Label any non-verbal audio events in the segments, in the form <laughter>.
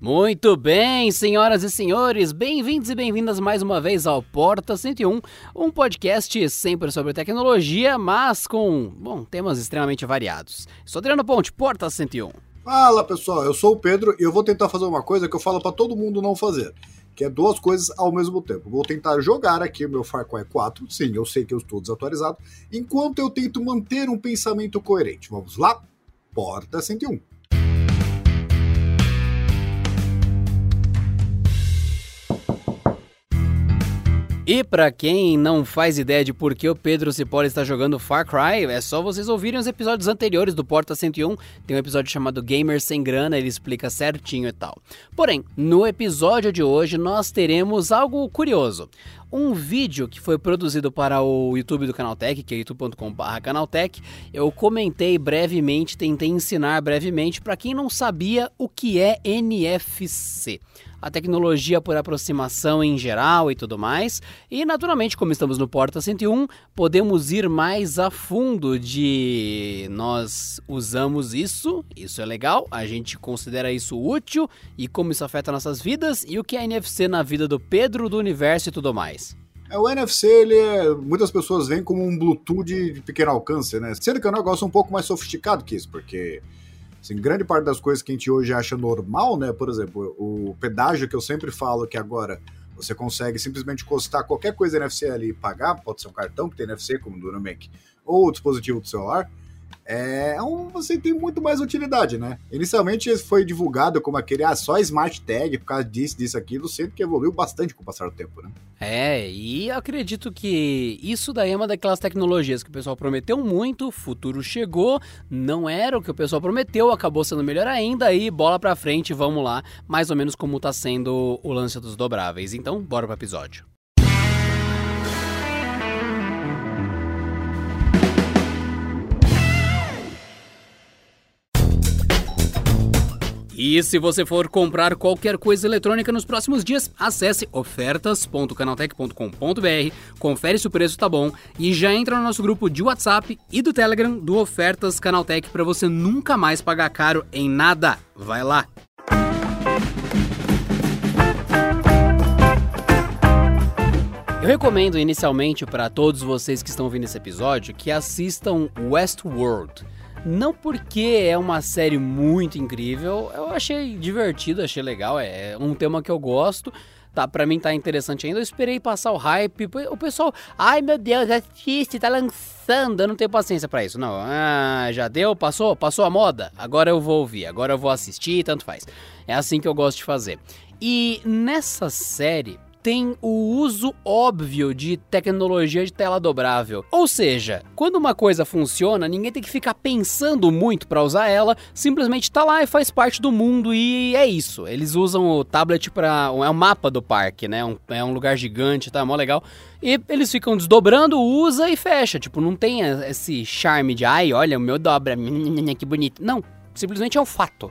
Muito bem, senhoras e senhores, bem-vindos e bem-vindas mais uma vez ao Porta 101, um podcast sempre sobre tecnologia, mas com, bom, temas extremamente variados. Sou Adriano Ponte, Porta 101. Fala pessoal, eu sou o Pedro e eu vou tentar fazer uma coisa que eu falo para todo mundo não fazer, que é duas coisas ao mesmo tempo. Vou tentar jogar aqui o meu Far Cry 4, sim, eu sei que eu estou desatualizado, enquanto eu tento manter um pensamento coerente. Vamos lá? Porta 101. E para quem não faz ideia de por que o Pedro Cipolla está jogando Far Cry, é só vocês ouvirem os episódios anteriores do Porta 101. Tem um episódio chamado Gamer Sem Grana, ele explica certinho e tal. Porém, no episódio de hoje nós teremos algo curioso um vídeo que foi produzido para o YouTube do Canaltech, que é youtube.com.br Canaltech. Eu comentei brevemente, tentei ensinar brevemente para quem não sabia o que é NFC a tecnologia por aproximação em geral e tudo mais. E naturalmente, como estamos no Porta 101, podemos ir mais a fundo de nós usamos isso, isso é legal, a gente considera isso útil e como isso afeta nossas vidas e o que é NFC na vida do Pedro, do universo e tudo mais. É, o NFC, ele é, muitas pessoas veem como um Bluetooth de pequeno alcance, né? Sendo que é um negócio um pouco mais sofisticado que isso, porque Assim, grande parte das coisas que a gente hoje acha normal, né? Por exemplo, o pedágio que eu sempre falo que agora você consegue simplesmente encostar qualquer coisa NFC ali e pagar, pode ser um cartão que tem NFC, como do Nubank, ou o dispositivo do celular, é um, você tem muito mais utilidade, né? Inicialmente foi divulgado como aquele, ah, só Smart Tag, por causa disso, disso, aquilo, sendo que evoluiu bastante com o passar do tempo, né? É, e acredito que isso daí é uma daquelas tecnologias que o pessoal prometeu muito, o futuro chegou, não era o que o pessoal prometeu, acabou sendo melhor ainda, e bola pra frente, vamos lá, mais ou menos como tá sendo o lance dos dobráveis. Então, bora pro episódio. E se você for comprar qualquer coisa eletrônica nos próximos dias, acesse ofertas.canaltech.com.br, confere se o preço tá bom e já entra no nosso grupo de WhatsApp e do Telegram do Ofertas Canaltech para você nunca mais pagar caro em nada. Vai lá! Eu recomendo inicialmente para todos vocês que estão ouvindo esse episódio que assistam Westworld. Não porque é uma série muito incrível, eu achei divertido, achei legal, é um tema que eu gosto. Tá, pra mim tá interessante ainda. Eu esperei passar o hype. O pessoal, ai meu Deus, assiste, tá lançando. Eu não tenho paciência para isso. Não, ah, já deu, passou, passou a moda. Agora eu vou ouvir, agora eu vou assistir, tanto faz. É assim que eu gosto de fazer. E nessa série, tem o uso óbvio de tecnologia de tela dobrável. Ou seja, quando uma coisa funciona, ninguém tem que ficar pensando muito para usar ela, simplesmente tá lá e faz parte do mundo e é isso. Eles usam o tablet para é um mapa do parque, né? Um, é um lugar gigante, tá, mó legal. E eles ficam desdobrando, usa e fecha. Tipo, não tem esse charme de, ai, olha, o meu dobra, <laughs> que bonito. Não, simplesmente é um fato.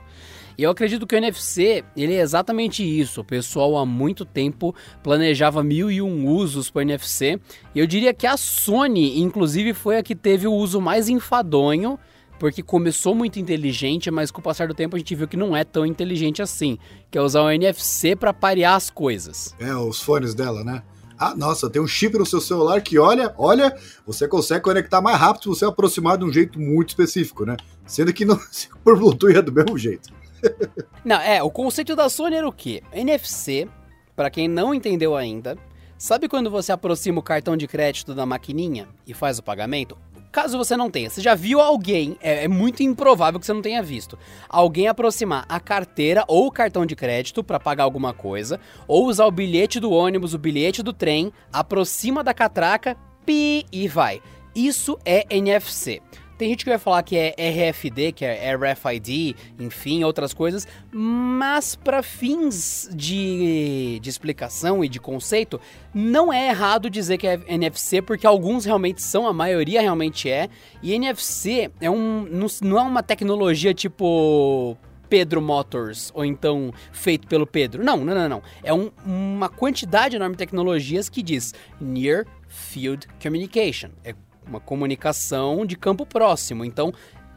E eu acredito que o NFC, ele é exatamente isso. O pessoal há muito tempo planejava mil e um usos para o NFC. E eu diria que a Sony, inclusive, foi a que teve o uso mais enfadonho porque começou muito inteligente, mas com o passar do tempo a gente viu que não é tão inteligente assim, que é usar o NFC para parear as coisas. É, os fones dela, né? Ah, nossa, tem um chip no seu celular que, olha, olha, você consegue conectar mais rápido se você aproximar de um jeito muito específico, né? Sendo que no, <laughs> por Bluetooth é do mesmo jeito. <laughs> não, é, o conceito da Sony era o quê? NFC, para quem não entendeu ainda, sabe quando você aproxima o cartão de crédito da maquininha e faz o pagamento? Caso você não tenha, você já viu alguém, é, é, muito improvável que você não tenha visto, alguém aproximar a carteira ou o cartão de crédito para pagar alguma coisa, ou usar o bilhete do ônibus, o bilhete do trem, aproxima da catraca, pi e vai. Isso é NFC. Tem gente que vai falar que é RFD, que é RFID, enfim, outras coisas, mas para fins de, de explicação e de conceito, não é errado dizer que é NFC, porque alguns realmente são, a maioria realmente é. E NFC é um, não é uma tecnologia tipo Pedro Motors, ou então feito pelo Pedro. Não, não, não, não. É um, uma quantidade enorme de tecnologias que diz Near Field Communication. É uma comunicação de campo próximo. Então,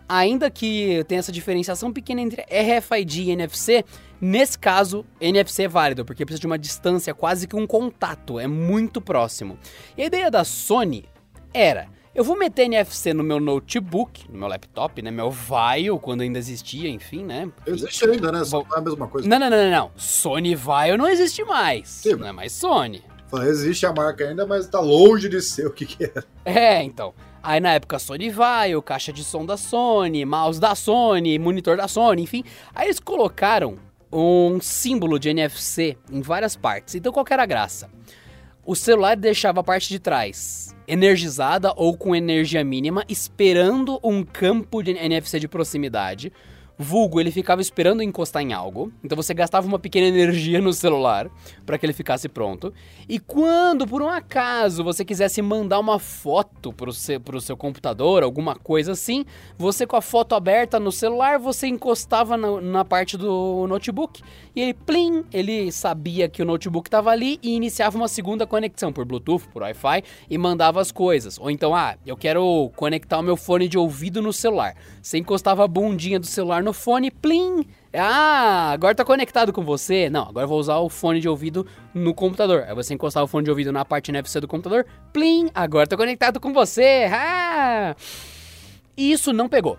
ainda que tenha essa diferenciação pequena entre RFID e NFC, nesse caso, NFC é válido, porque precisa de uma distância, quase que um contato, é muito próximo. E a ideia da Sony era eu vou meter NFC no meu notebook, no meu laptop, né? Meu Vaio, quando ainda existia, enfim, né? Existe ainda, né? Só é a mesma coisa. Não, não, não, não, não. Sony Vaio não existe mais. Sim. Não é mais Sony. Existe a marca ainda, mas tá longe de ser o que que era. É, então. Aí na época Sony Vaio, caixa de som da Sony, mouse da Sony, monitor da Sony, enfim. Aí eles colocaram um símbolo de NFC em várias partes. Então qual era a graça? O celular deixava a parte de trás energizada ou com energia mínima, esperando um campo de NFC de proximidade Vulgo, ele ficava esperando encostar em algo, então você gastava uma pequena energia no celular para que ele ficasse pronto. E quando, por um acaso, você quisesse mandar uma foto pro seu, pro seu computador, alguma coisa assim, você com a foto aberta no celular, você encostava na, na parte do notebook e ele, plim, ele sabia que o notebook estava ali e iniciava uma segunda conexão por Bluetooth, por Wi-Fi e mandava as coisas. Ou então, ah, eu quero conectar o meu fone de ouvido no celular. Você encostava a bundinha do celular no fone, plim. Ah, agora tá conectado com você. Não, agora vou usar o fone de ouvido no computador. Aí você encostar o fone de ouvido na parte NFC do computador, plim, agora tá conectado com você. Ah! Isso não pegou.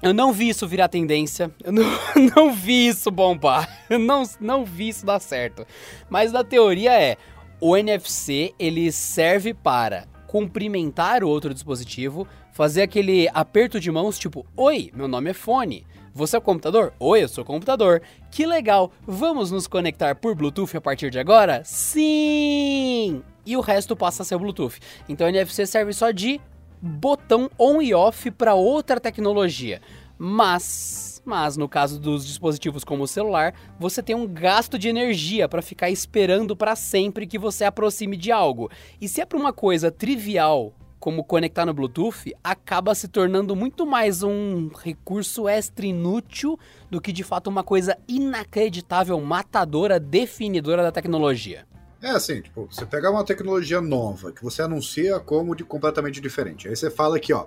Eu não vi isso virar tendência, eu não, <laughs> não vi isso bombar, eu não, não vi isso dar certo. Mas a teoria é, o NFC ele serve para cumprimentar o outro dispositivo, fazer aquele aperto de mãos tipo, oi, meu nome é fone. Você é o computador? Oi, eu sou o computador. Que legal! Vamos nos conectar por Bluetooth a partir de agora? Sim! E o resto passa a ser Bluetooth. Então o NFC serve só de botão on e off para outra tecnologia. Mas, mas no caso dos dispositivos como o celular, você tem um gasto de energia para ficar esperando para sempre que você aproxime de algo. E se é para uma coisa trivial como conectar no Bluetooth, acaba se tornando muito mais um recurso extra inútil do que de fato uma coisa inacreditável, matadora, definidora da tecnologia. É assim, tipo, você pegar uma tecnologia nova que você anuncia como de completamente diferente. Aí você fala aqui, ó,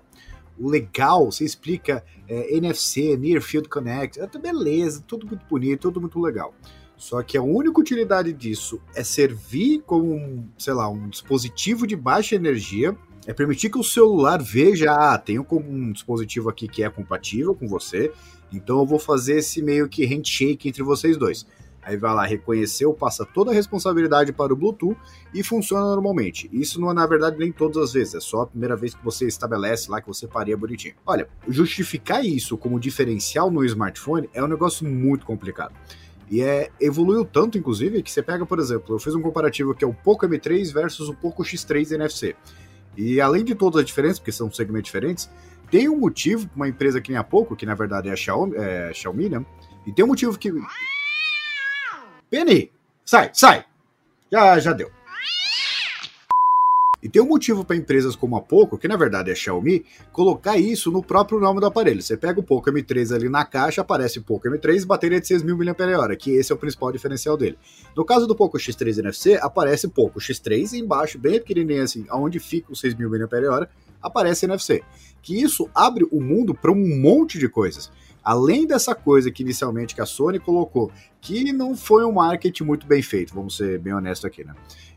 legal, você explica é, NFC, Near Field Connect, é, beleza, tudo muito bonito, tudo muito legal. Só que a única utilidade disso é servir como sei lá, um dispositivo de baixa energia é permitir que o celular veja, ah, tenho um dispositivo aqui que é compatível com você, então eu vou fazer esse meio que handshake entre vocês dois. Aí vai lá, reconheceu, passa toda a responsabilidade para o Bluetooth e funciona normalmente. Isso não é, na verdade, nem todas as vezes, é só a primeira vez que você estabelece lá que você faria bonitinho. Olha, justificar isso como diferencial no smartphone é um negócio muito complicado. E é, evoluiu tanto, inclusive, que você pega, por exemplo, eu fiz um comparativo que é o Poco M3 versus o Poco X3 NFC. E além de todas as diferenças, porque são segmentos diferentes, tem um motivo uma empresa que nem a pouco, que na verdade é a Xiaomi, é Xiaomi né? E tem um motivo que. Penny! Sai, sai! Já, já deu. E tem um motivo para empresas como a Poco, que na verdade é Xiaomi, colocar isso no próprio nome do aparelho. Você pega o Poco M3 ali na caixa, aparece Poco M3, bateria de 6.000 mAh, que esse é o principal diferencial dele. No caso do Poco X3 NFC, aparece Poco X3 embaixo, bem pequenininho assim, aonde fica os 6.000 mAh, aparece NFC. Que isso abre o mundo para um monte de coisas. Além dessa coisa que inicialmente que a Sony colocou, que não foi um marketing muito bem feito, vamos ser bem honestos aqui, né?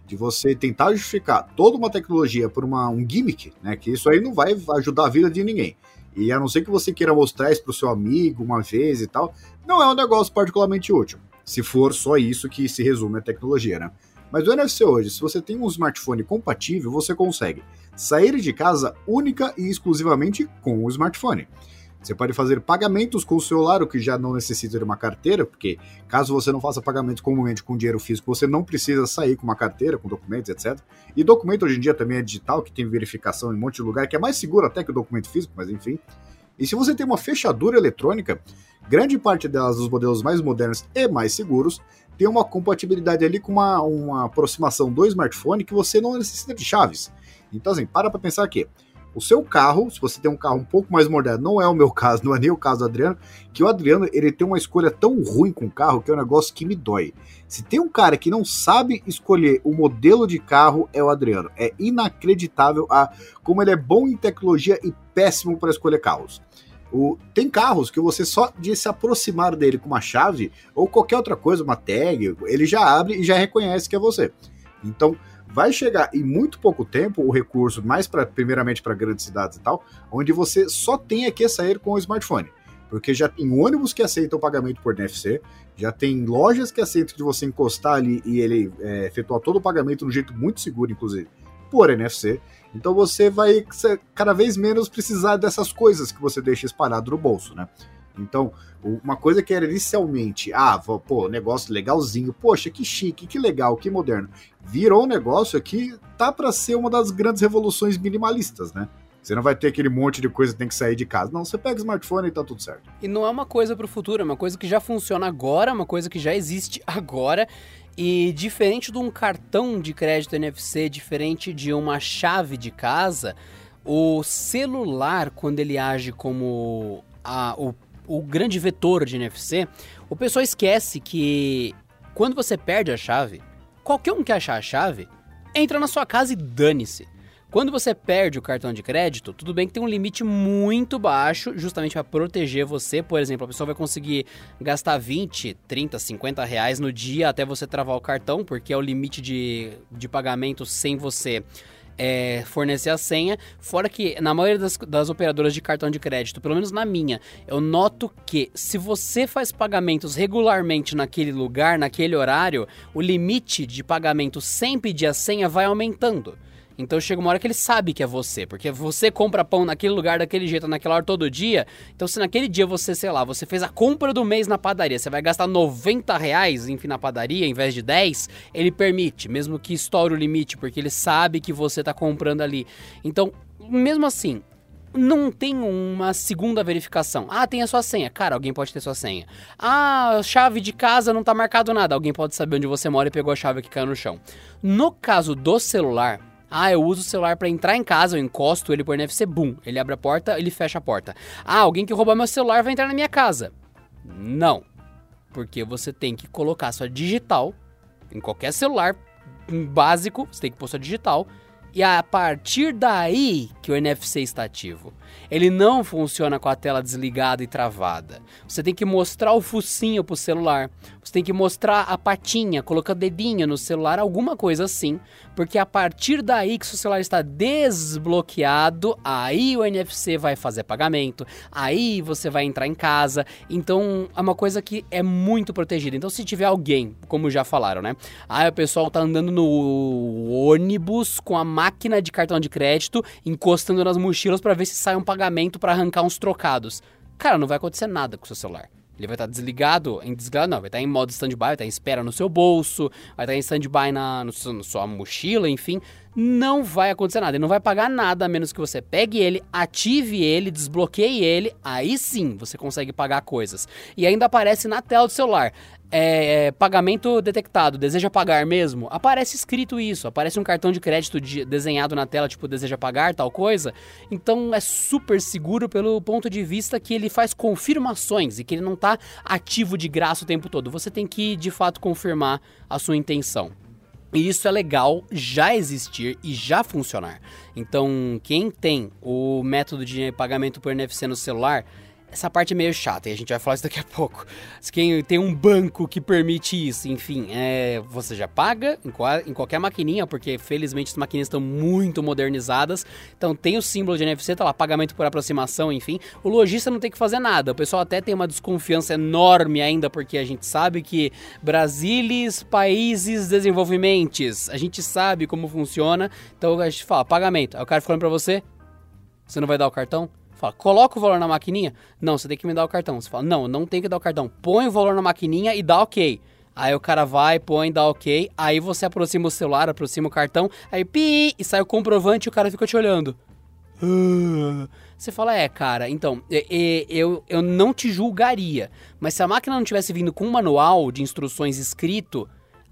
de você tentar justificar toda uma tecnologia por uma, um gimmick, né? Que isso aí não vai ajudar a vida de ninguém. E a não ser que você queira mostrar isso para o seu amigo uma vez e tal, não é um negócio particularmente útil. Se for só isso que se resume a tecnologia, né? Mas o NFC hoje, se você tem um smartphone compatível, você consegue sair de casa única e exclusivamente com o smartphone. Você pode fazer pagamentos com o celular, o que já não necessita de uma carteira, porque caso você não faça pagamentos comumente com dinheiro físico, você não precisa sair com uma carteira, com documentos, etc. E documento hoje em dia também é digital, que tem verificação em um monte de lugar, que é mais seguro até que o documento físico, mas enfim. E se você tem uma fechadura eletrônica, grande parte delas, dos modelos mais modernos e mais seguros, tem uma compatibilidade ali com uma, uma aproximação do smartphone que você não necessita de chaves. Então, assim, para para pensar aqui. O seu carro, se você tem um carro um pouco mais moderno, não é o meu <laughs> caso, não é nem o caso do Adriano, que o Adriano ele tem uma escolha tão ruim com o carro que é um negócio que me dói. Se tem um cara que não sabe escolher o modelo de carro, é o Adriano. É inacreditável a como ele é bom em tecnologia e péssimo para escolher carros. O, tem carros que você só de se aproximar dele com uma chave ou qualquer outra coisa, uma tag, ele já abre e já reconhece que é você. Então, vai chegar em muito pouco tempo o recurso, mais para primeiramente para grandes cidades e tal, onde você só tenha que sair com o smartphone. Porque já tem ônibus que aceitam pagamento por NFC, já tem lojas que aceitam de você encostar ali e ele é, efetuar todo o pagamento de um jeito muito seguro, inclusive, por NFC. Então você vai cada vez menos precisar dessas coisas que você deixa espalhado no bolso, né? Então, uma coisa que era inicialmente, ah, pô, negócio legalzinho, poxa, que chique, que legal, que moderno. Virou um negócio que tá para ser uma das grandes revoluções minimalistas, né? Você não vai ter aquele monte de coisa que tem que sair de casa. Não, você pega o smartphone e tá tudo certo. E não é uma coisa para o futuro, é uma coisa que já funciona agora, uma coisa que já existe <laughs> agora e diferente de um cartão de crédito NFC, diferente de uma chave de casa, o celular, quando ele age como a, o, o grande vetor de NFC, o pessoal esquece que quando você perde a chave, qualquer um que achar a chave, entra na sua casa e dane-se. Quando você perde o cartão de crédito, tudo bem que tem um limite muito baixo, justamente para proteger você. Por exemplo, a pessoa vai conseguir gastar 20, 30, 50 reais no dia até você travar o cartão, porque é o limite de, de pagamento sem você é, fornecer a senha. Fora que, na maioria das, das, operadoras de cartão de crédito, pelo menos na minha, eu noto que se você faz pagamentos regularmente naquele lugar, naquele horário, o limite de pagamento sem pedir a senha vai aumentando. Então chega uma hora que ele sabe que é você, porque você compra pão naquele lugar, daquele jeito, naquela hora todo dia. Então se naquele dia você, sei lá, você fez a compra do mês na padaria, você vai gastar 90 reais, enfim, na padaria, em vez de 10, ele permite, mesmo que estoure o limite, porque ele sabe que você está comprando ali. Então, mesmo assim, não tem uma segunda verificação. Ah, tem a sua senha. Cara, alguém pode ter sua senha. Ah, chave de casa não tá marcado nada. Alguém pode saber onde você mora e pegou a chave que caiu no chão. No caso do celular, ah, eu uso o celular para entrar em casa, eu encosto ele por NFC, boom, ele abre a porta, ele fecha a porta. Ah, alguém que rouba meu celular vai entrar na minha casa. Não. Porque você tem que colocar sua digital em qualquer celular básico, você tem que pôr sua digital e a partir daí que o NFC está ativo. Ele não funciona com a tela desligada e travada. Você tem que mostrar o focinho pro celular. Você tem que mostrar a patinha, colocar o dedinho no celular, alguma coisa assim, porque a partir daí que o celular está desbloqueado, aí o NFC vai fazer pagamento, aí você vai entrar em casa. Então é uma coisa que é muito protegida. Então se tiver alguém, como já falaram, né? Aí o pessoal tá andando no ônibus com a máquina de cartão de crédito, encostando nas mochilas para ver se sai um pagamento para arrancar uns trocados. Cara, não vai acontecer nada com o seu celular. Ele vai estar desligado, em desligado não, vai estar em modo stand-by, vai estar em espera no seu bolso, vai estar em stand-by na, na sua mochila, enfim. Não vai acontecer nada, ele não vai pagar nada, a menos que você pegue ele, ative ele, desbloqueie ele, aí sim você consegue pagar coisas. E ainda aparece na tela do celular é, é, pagamento detectado, deseja pagar mesmo? Aparece escrito isso, aparece um cartão de crédito de, desenhado na tela, tipo, deseja pagar, tal coisa. Então é super seguro pelo ponto de vista que ele faz confirmações e que ele não está ativo de graça o tempo todo. Você tem que, de fato, confirmar a sua intenção. E isso é legal já existir e já funcionar. Então, quem tem o método de pagamento por NFC no celular, essa parte é meio chata e a gente vai falar isso daqui a pouco. Quem tem um banco que permite isso, enfim, é, você já paga em, qual, em qualquer maquininha, porque felizmente as maquininhas estão muito modernizadas. Então tem o símbolo de NFC, tá lá, pagamento por aproximação, enfim. O lojista não tem que fazer nada. O pessoal até tem uma desconfiança enorme ainda, porque a gente sabe que Brasilis, países desenvolvimentes, a gente sabe como funciona. Então a gente fala, pagamento. Aí o cara falando pra você, você não vai dar o cartão? Fala, coloca o valor na maquininha? Não, você tem que me dar o cartão. Você fala, não, não tem que dar o cartão. Põe o valor na maquininha e dá ok. Aí o cara vai, põe, dá ok. Aí você aproxima o celular, aproxima o cartão. Aí pi, e sai o comprovante e o cara fica te olhando. <gasps> Você fala, é, cara, então, eu, eu não te julgaria. Mas se a máquina não tivesse vindo com um manual de instruções escrito,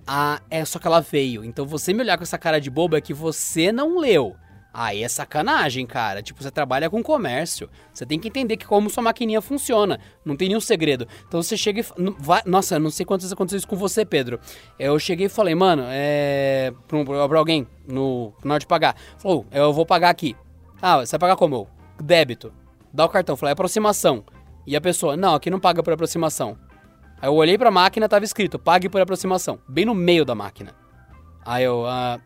ah, é só que ela veio. Então você me olhar com essa cara de boba é que você não leu. Aí é sacanagem, cara. Tipo, você trabalha com comércio. Você tem que entender que como sua maquininha funciona. Não tem nenhum segredo. Então você chega e. Nossa, não sei quantas vezes aconteceu isso com você, Pedro. Eu cheguei e falei, mano, é. Pra, pra alguém no, na hora de pagar. Falou, eu vou pagar aqui. Ah, você vai pagar como? Débito. dá o cartão. Falei, aproximação. E a pessoa, não, aqui não paga por aproximação. Aí eu olhei pra máquina, tava escrito, pague por aproximação. Bem no meio da máquina. Aí eu, ah,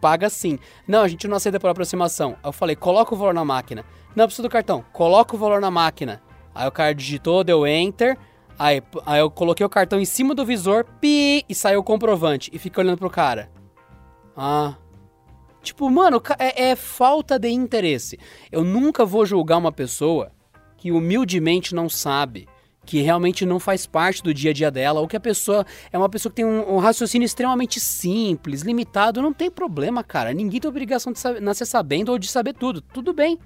paga sim. Não, a gente não aceita por aproximação. Aí eu falei, coloca o valor na máquina. Não, preciso do cartão. Coloca o valor na máquina. Aí o cara digitou, deu enter. Aí, aí eu coloquei o cartão em cima do visor, pi, e saiu o comprovante. E fiquei olhando pro cara. Ah. Tipo, mano, é, é falta de interesse. Eu nunca vou julgar uma pessoa que humildemente não sabe que realmente não faz parte do dia a dia dela, ou que a pessoa é uma pessoa que tem um, um raciocínio extremamente simples, limitado, não tem problema, cara. Ninguém tem obrigação de saber, nascer sabendo ou de saber tudo. Tudo bem.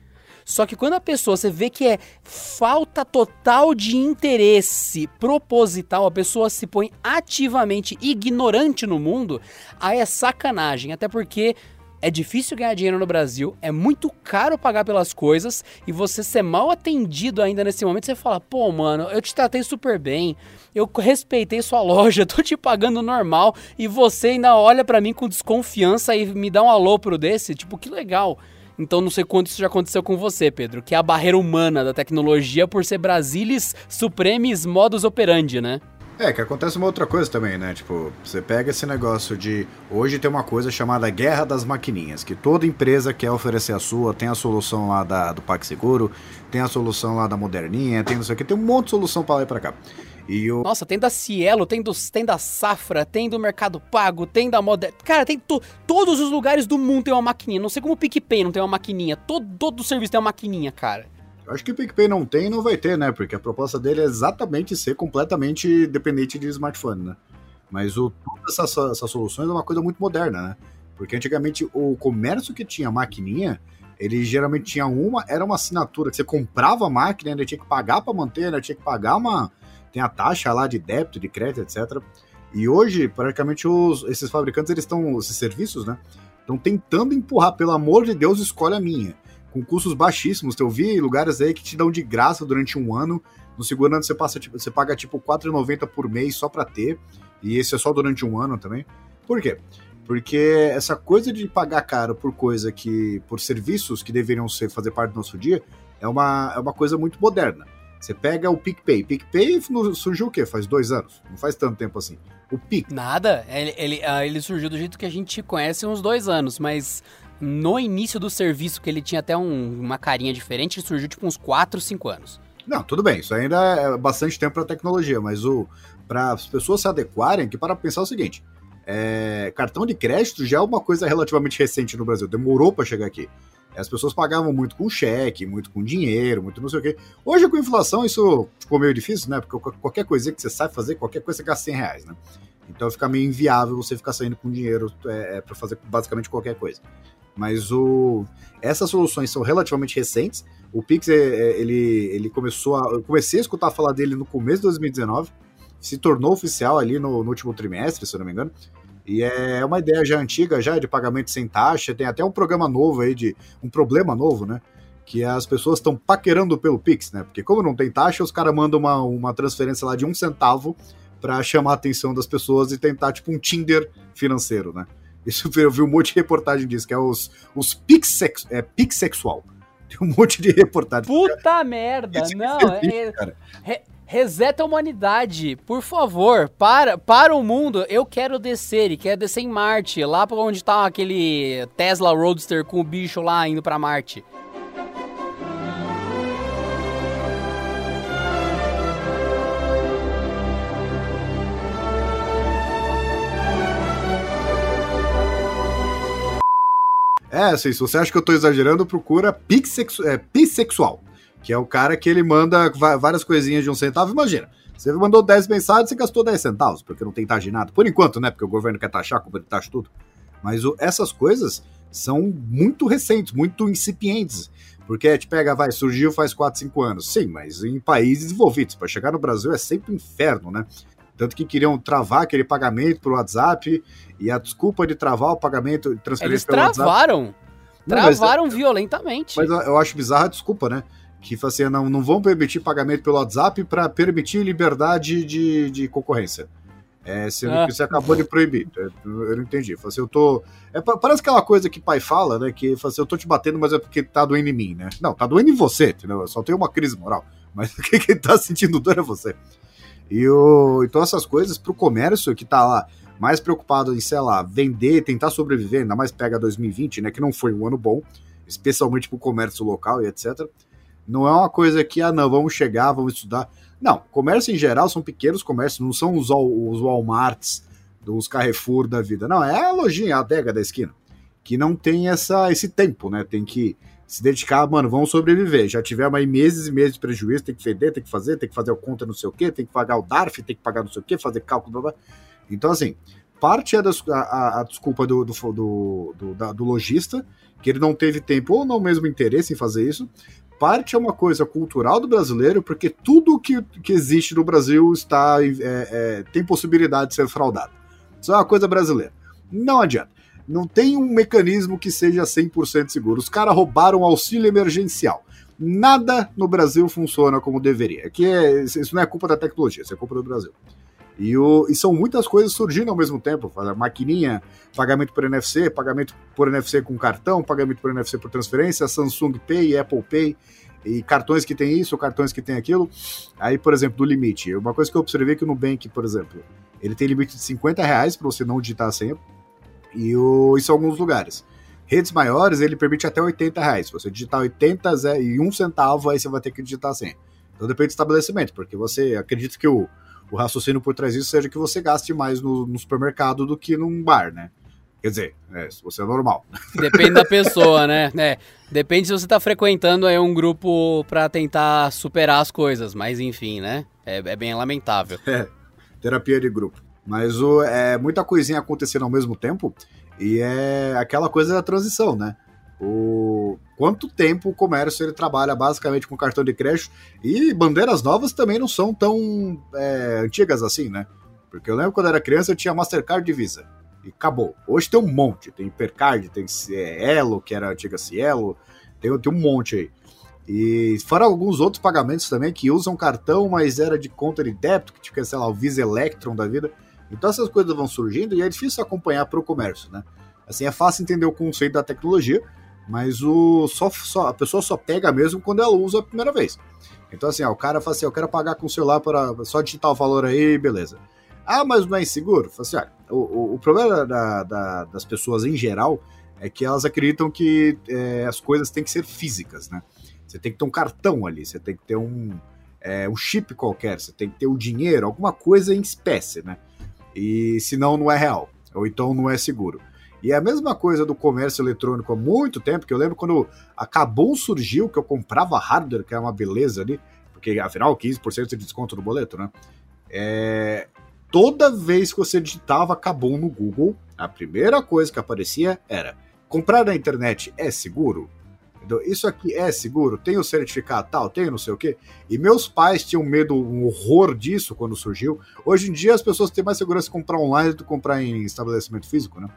Só que quando a pessoa você vê que é falta total de interesse proposital, a pessoa se põe ativamente ignorante no mundo, aí é sacanagem. Até porque é difícil ganhar dinheiro no Brasil, é muito caro pagar pelas coisas e você ser mal atendido ainda nesse momento, você fala: pô, mano, eu te tratei super bem, eu respeitei sua <laughs> loja, tô te pagando normal e você ainda olha para mim com desconfiança e me dá um alô pro desse? Tipo, que legal. Então não sei quanto isso já aconteceu com você, Pedro, que é a barreira humana da tecnologia por ser Brasilis Supremes modus operandi, né? É, que acontece uma outra coisa também, né? Tipo, você pega esse negócio de. Hoje tem uma coisa chamada Guerra das Maquininhas, que toda empresa quer oferecer a sua, tem a solução lá da, do PagSeguro, tem a solução lá da Moderninha, tem não sei o que, tem um monte de solução pra lá e pra cá. E o... Nossa, tem da Cielo, tem, do, tem da Safra, tem do Mercado Pago, tem da Moder... Cara, tem to, todos os lugares do mundo tem uma maquininha. Não sei como o PicPay não tem uma maquininha. Todo, todo serviço tem uma maquininha, cara. Acho que o PicPay não tem e não vai ter, né? Porque a proposta dele é exatamente ser completamente dependente de smartphone, né? Mas o, todas essas, essas soluções é uma coisa muito moderna, né? Porque antigamente o comércio que tinha maquininha, ele geralmente tinha uma, era uma assinatura que você comprava a máquina, ainda tinha que pagar para manter, ainda tinha que pagar uma. Tem a taxa lá de débito, de crédito, etc. E hoje, praticamente, os, esses fabricantes, eles estão, esses serviços, né? Estão tentando empurrar, pelo amor de Deus, escolhe a minha com custos baixíssimos. Eu vi lugares aí que te dão de graça durante um ano. No segundo ano você, passa, tipo, você paga tipo R$4,90 por mês só para ter. E esse é só durante um ano também. Por quê? Porque essa coisa de pagar caro por coisa que. por serviços que deveriam ser, fazer parte do nosso dia é uma, é uma coisa muito moderna. Você pega o PicPay. PicPay surgiu o quê? Faz dois anos. Não faz tanto tempo assim. O Pic. Nada. Ele, ele, ah, ele surgiu do jeito que a gente conhece uns dois anos, mas no início do serviço, que ele tinha até um, uma carinha diferente, ele surgiu tipo uns 4, 5 anos. Não, tudo bem, isso ainda é bastante tempo para tecnologia, mas o para as pessoas se adequarem, que para pensar o seguinte, é, cartão de crédito já é uma coisa relativamente recente no Brasil, demorou para chegar aqui. As pessoas pagavam muito com cheque, muito com dinheiro, muito não sei o quê. Hoje, com inflação, isso ficou meio difícil, né? Porque qualquer coisa que você sabe fazer, qualquer coisa você gasta 100 reais, né? Então fica meio inviável você ficar saindo com dinheiro é, é para fazer basicamente qualquer coisa. Mas o, essas soluções são relativamente recentes. O Pix, é, é, ele, ele começou a. Eu comecei a escutar falar dele no começo de 2019, se tornou oficial ali no, no último trimestre, se eu não me engano. E é uma ideia já antiga, já de pagamento sem taxa. Tem até um programa novo aí, de um problema novo, né? Que as pessoas estão paquerando pelo Pix, né? Porque como não tem taxa, os caras mandam uma, uma transferência lá de um centavo para chamar a atenção das pessoas e tentar, tipo, um Tinder financeiro, né? Isso eu vi um monte de reportagem disso, que é os, os pixex, é, pixexual. Tem um monte de reportagem. Puta cara. merda, não. É, é, reseta a humanidade, por favor, para, para o mundo. Eu quero descer e quero descer em Marte, lá para onde tá aquele Tesla Roadster com o bicho lá indo para Marte. É, assim, se você acha que eu tô exagerando, procura pixexu é, que é o cara que ele manda várias coisinhas de um centavo. Imagina, você mandou 10 mensagens, você gastou 10 centavos, porque não tem nada. Por enquanto, né? Porque o governo quer taxar, como ele taxa tudo. Mas o, essas coisas são muito recentes, muito incipientes. Porque a gente pega, vai, surgiu faz 4, 5 anos. Sim, mas em países desenvolvidos. Para chegar no Brasil é sempre um inferno, né? Tanto que queriam travar aquele pagamento pro WhatsApp e a desculpa de travar o pagamento de transferência pelo travaram. WhatsApp. Travaram mas, violentamente. Mas eu acho bizarra a desculpa, né? Que assim, não, não vão permitir pagamento pelo WhatsApp para permitir liberdade de, de concorrência. É, sendo ah. que você acabou de proibir. É, eu não entendi. Assim, eu tô. É, parece aquela coisa que pai fala, né? Que assim, eu tô te batendo, mas é porque tá doendo em mim, né? Não, tá doendo em você, entendeu? Eu só tenho uma crise moral. Mas <laughs> quem tá sentindo dor é você. E o, então essas coisas pro comércio que tá lá mais preocupado em, sei lá, vender, tentar sobreviver, ainda mais pega 2020, né? Que não foi um ano bom, especialmente pro comércio local e etc. Não é uma coisa que, ah, não, vamos chegar, vamos estudar. Não, comércio em geral são pequenos comércios, não são os, os Walmarts, os Carrefour da vida. Não, é a lojinha, a adega da esquina, que não tem essa, esse tempo, né? Tem que se dedicar, mano, vamos sobreviver. Já tivemos aí meses e meses de prejuízo, tem que vender, tem que fazer, tem que fazer a conta não sei o quê, tem que pagar o DARF, tem que pagar não sei o quê, fazer cálculo, blá, blá. Então, assim, parte é das, a, a, desculpa do, do, do, do, da, do lojista, que ele não teve tempo ou não mesmo interesse em fazer isso, parte é uma coisa cultural do brasileiro, porque tudo que, que existe no Brasil está é, é, tem possibilidade de ser fraudado. Isso é uma coisa brasileira. Não adianta. Não tem um mecanismo que seja 100% seguro. Os caras roubaram auxílio emergencial. Nada no Brasil funciona como deveria. Que é, isso não é culpa da tecnologia, isso é culpa do Brasil. E, o, e, são muitas coisas surgindo ao mesmo tempo. Maquininha, pagamento por NFC, pagamento por NFC com cartão, pagamento por NFC por transferência, Samsung Pay, Apple Pay, e cartões que tem isso, cartões que tem aquilo. Aí, por exemplo, do limite. Uma coisa que eu observei é que no Nubank, por exemplo, ele tem limite de 50 reais para você não digitar a senha. E o, isso em alguns lugares. Redes maiores, ele permite até 80 reais. Se você digitar 80 e um centavo, aí você vai ter que digitar a senha. Então depende do estabelecimento, porque você acredita que o o raciocínio por trás disso seja que você gaste mais no, no supermercado do que num bar, né? Quer dizer, é, se você é normal. <laughs> Depende da pessoa, né? É, depende se você está frequentando aí um grupo para tentar superar as coisas, mas enfim, né? É, é bem lamentável. É, terapia de grupo. Mas o, é muita coisinha acontecendo ao mesmo tempo e é aquela coisa da transição, né? O quanto tempo o comércio ele trabalha basicamente com cartão de crédito e bandeiras novas também não são tão é, antigas assim, né? Porque eu lembro quando eu era criança eu tinha Mastercard de Visa e acabou. Hoje tem um monte, tem Hipercard, tem Elo, que era a antiga Cielo, tem, tem um monte aí. E fora alguns outros pagamentos também que usam cartão, mas era de conta de débito, que tinha, sei lá, o Visa Electron da vida. Então essas coisas vão surgindo e é difícil acompanhar para o comércio, né? Assim, é fácil entender o conceito da tecnologia, mas o só, só, a pessoa só pega mesmo quando ela usa a primeira vez. Então, assim, ó, o cara fala assim: eu quero pagar com o celular para só digitar o valor aí, beleza. Ah, mas não é inseguro? Fala assim, o, o, o problema da, da, das pessoas em geral é que elas acreditam que é, as coisas têm que ser físicas, né? Você tem que ter um cartão ali, você tem que ter um, é, um chip qualquer, você tem que ter o um dinheiro, alguma coisa em espécie, né? E senão não é real, ou então não é seguro. E é a mesma coisa do comércio eletrônico há muito tempo, que eu lembro quando acabou surgiu que eu comprava hardware, que é uma beleza ali, porque afinal 15% de desconto no boleto, né? É, toda vez que você digitava acabou no Google, a primeira coisa que aparecia era comprar na internet é seguro? Isso aqui é seguro? Tem o certificado tal? Tem não sei o quê? E meus pais tinham medo, um horror disso quando surgiu. Hoje em dia as pessoas têm mais segurança de comprar online do que comprar em estabelecimento físico, né?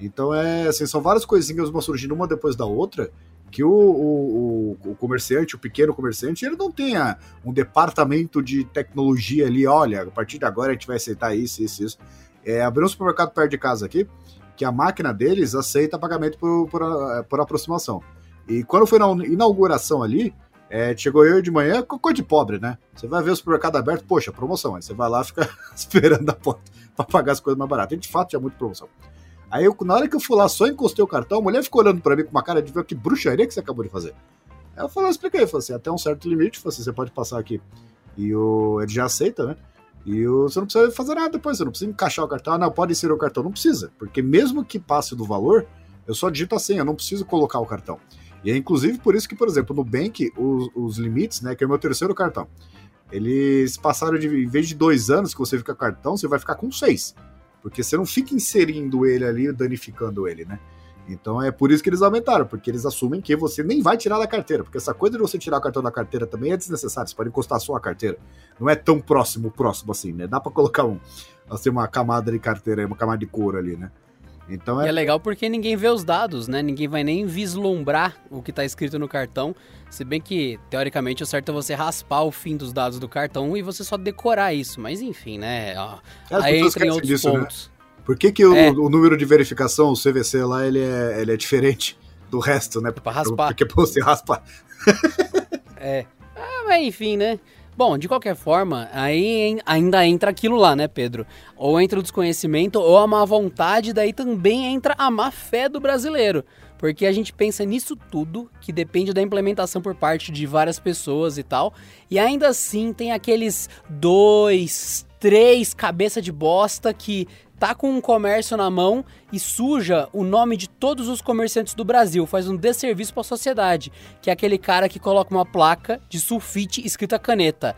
Então é assim, são várias coisinhas vão surgindo uma depois da outra que o, o, o, comerciante, o pequeno comerciante, ele não tenha um departamento de tecnologia ali, olha, a partir de agora a gente vai aceitar isso, isso, isso. É, abriu um supermercado perto de casa aqui, que a máquina deles aceita pagamento por, por, por aproximação. E quando foi na inauguração ali, é, chegou eu de manhã, coisa de pobre, né? Você vai ver o supermercado aberto, poxa, promoção. Aí você vai lá <laughs> fica esperando a porta para pagar as coisas mais baratas. E de fato tinha muita promoção. Aí eu, na hora que eu fui lá, só encostei o cartão, a mulher ficou olhando para mim com uma cara de ver que bruxaria que você acabou de fazer. Aí eu falei, eu expliquei, falei assim, até um certo limite, assim, você pode passar aqui. E o, ele já aceita, né? E o, você não precisa fazer nada depois, você não precisa encaixar o cartão. Ah, não, pode inserir o cartão. Não precisa, porque mesmo que passe do valor, eu só digito a senha, eu não preciso colocar o cartão. E é inclusive por isso que, por exemplo, no Bank, os, os limites, né, que é o meu terceiro cartão, eles passaram de, em vez de dois anos que você fica cartão, você vai ficar com seis. Porque você não fica inserindo ele ali, danificando ele, né? Então é por isso que eles aumentaram, porque eles assumem que você nem vai tirar da carteira, porque essa coisa de você tirar o cartão da carteira também é desnecessário, você pode encostar só a carteira. Não é tão próximo, próximo assim, né? Dá para colocar um, assim, uma camada de carteira, uma camada de couro ali, né? Então é... E é legal porque ninguém vê os dados, né? Ninguém vai nem vislumbrar o que está escrito no cartão. Se bem que, teoricamente, o certo é você raspar o fim dos dados do cartão e você só decorar isso. Mas enfim, né? Aí entra em outros disso, né? pontos. Né? Por que, que o, é. o, número de verificação, o CVC lá, ele é, ele é diferente do resto, né? É pra raspar. Porque é pra você raspar. <laughs> é. Ah, mas enfim, né? Bom, de qualquer forma, aí ainda entra aquilo lá, né, Pedro? Ou entra o desconhecimento ou a má vontade, daí também entra a má fé do brasileiro. Porque a gente pensa nisso tudo, que depende da implementação por parte de várias pessoas e tal, e ainda assim tem aqueles dois, três cabeça de bosta que tá com um comércio na mão e suja o nome de todos os comerciantes do Brasil, faz um desserviço para a sociedade, que é aquele cara que coloca uma placa de sulfite escrita caneta.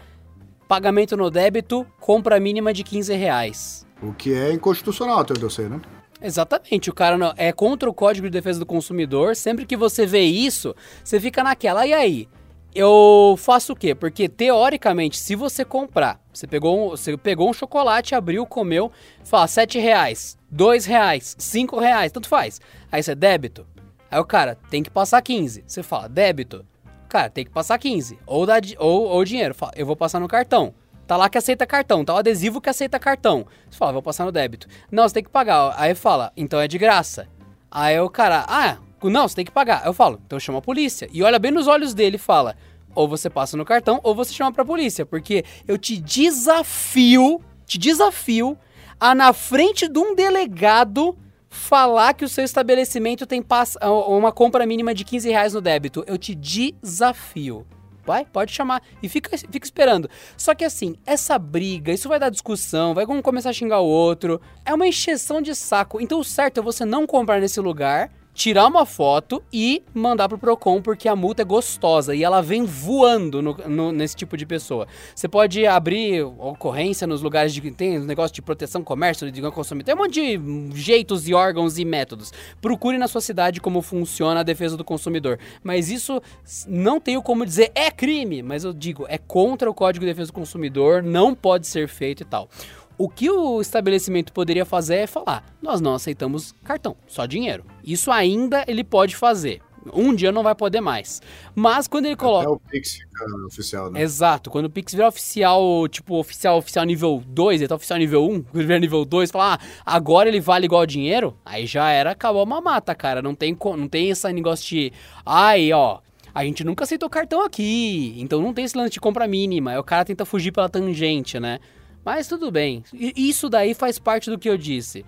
Pagamento no débito, compra mínima de 15 reais. O que é inconstitucional, até onde eu sei, né? Exatamente, o cara não, é contra o Código de Defesa do Consumidor. Sempre que você vê isso, você fica naquela. E aí? eu faço o quê? Porque teoricamente, se você comprar, você pegou um, você pegou um chocolate, abriu, comeu, fala 7 reais, 2 reais, 5 reais, tanto faz. Aí você débito. Aí o cara tem que passar 15. Você fala débito. Cara, tem que passar 15. Ou, dá, ou, ou dinheiro. Fala, eu vou passar no cartão. Tá lá que aceita cartão, tá o adesivo que aceita cartão. Você fala, vou passar no débito. Não, você tem que pagar. Aí fala, então é de graça. Aí o cara, ah, não, você tem que pagar. Eu falo, então chama a polícia. E olha bem nos olhos dele e fala: ou você passa no cartão, ou você chama pra polícia. Porque eu te desafio, te desafio a na frente de um delegado falar que o seu estabelecimento tem uma compra mínima de 15 reais no débito. Eu te desafio. Vai, pode chamar. E fica, fica esperando. Só que assim, essa briga, isso vai dar discussão, vai começar a xingar o outro. É uma encheção de saco. Então o certo é você não comprar nesse lugar tirar uma foto e mandar pro Procon, porque a multa é gostosa e ela vem voando no, no, nesse tipo de pessoa. Você pode abrir ocorrência nos lugares de tem negócio de proteção, comércio, de consumidor, tem um monte de jeitos e órgãos e métodos. Procure na sua cidade como funciona a defesa do consumidor. Mas isso não tenho como dizer é crime, mas eu digo, é contra o Código de Defesa do Consumidor, não pode ser feito e tal. O que o estabelecimento poderia fazer é falar: nós não aceitamos cartão, só dinheiro. Isso ainda ele pode fazer. Um dia não vai poder mais. Mas quando ele coloca. Até o Pix fica oficial, né? Exato. Quando o Pix virar oficial, tipo, oficial, oficial nível 2, ele tá oficial nível 1, <laughs> quando virar nível 2, falar, ah, agora ele vale igual dinheiro, aí já era, acabou a mamata, cara. Não tem, não tem esse negócio de. Ai, ó. A gente nunca aceitou cartão aqui. Então não tem esse lance de compra mínima. Aí o cara tenta fugir pela tangente, né? Mas tudo bem. Isso daí faz parte do que eu disse.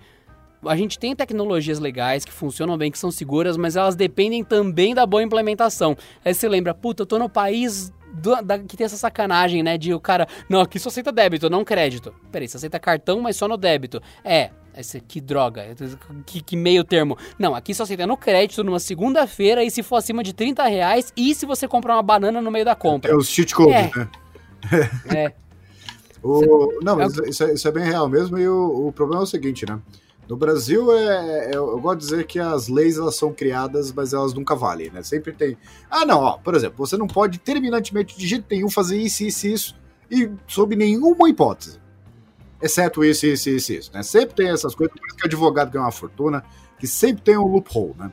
A gente tem tecnologias legais que funcionam bem, que são seguras, mas elas dependem também da boa implementação. Aí você lembra, puta, eu tô no país do, da, que tem essa sacanagem, né? De o cara, não, aqui só aceita débito, não crédito. Peraí, você aceita cartão, mas só no débito. É, esse, que droga, que, que, meio termo. Não, aqui só aceita no crédito numa segunda-feira e se for acima de 30 reais e se você comprar uma banana no meio da compra. É os cheat codes, é. né? é. <laughs> O, não, mas isso é, isso é, bem real mesmo, e o, o, problema é o seguinte, né? No Brasil, é, é, eu gosto de dizer que as leis elas são criadas, mas elas nunca valem, né? Sempre tem. Ah, não, ó, por exemplo, você não pode terminantemente de jeito nenhum fazer isso, isso, isso, e sob nenhuma hipótese. Exceto isso, isso, isso, isso. Né? Sempre tem essas coisas, por isso que advogado ganha uma fortuna, que sempre tem um loophole, né?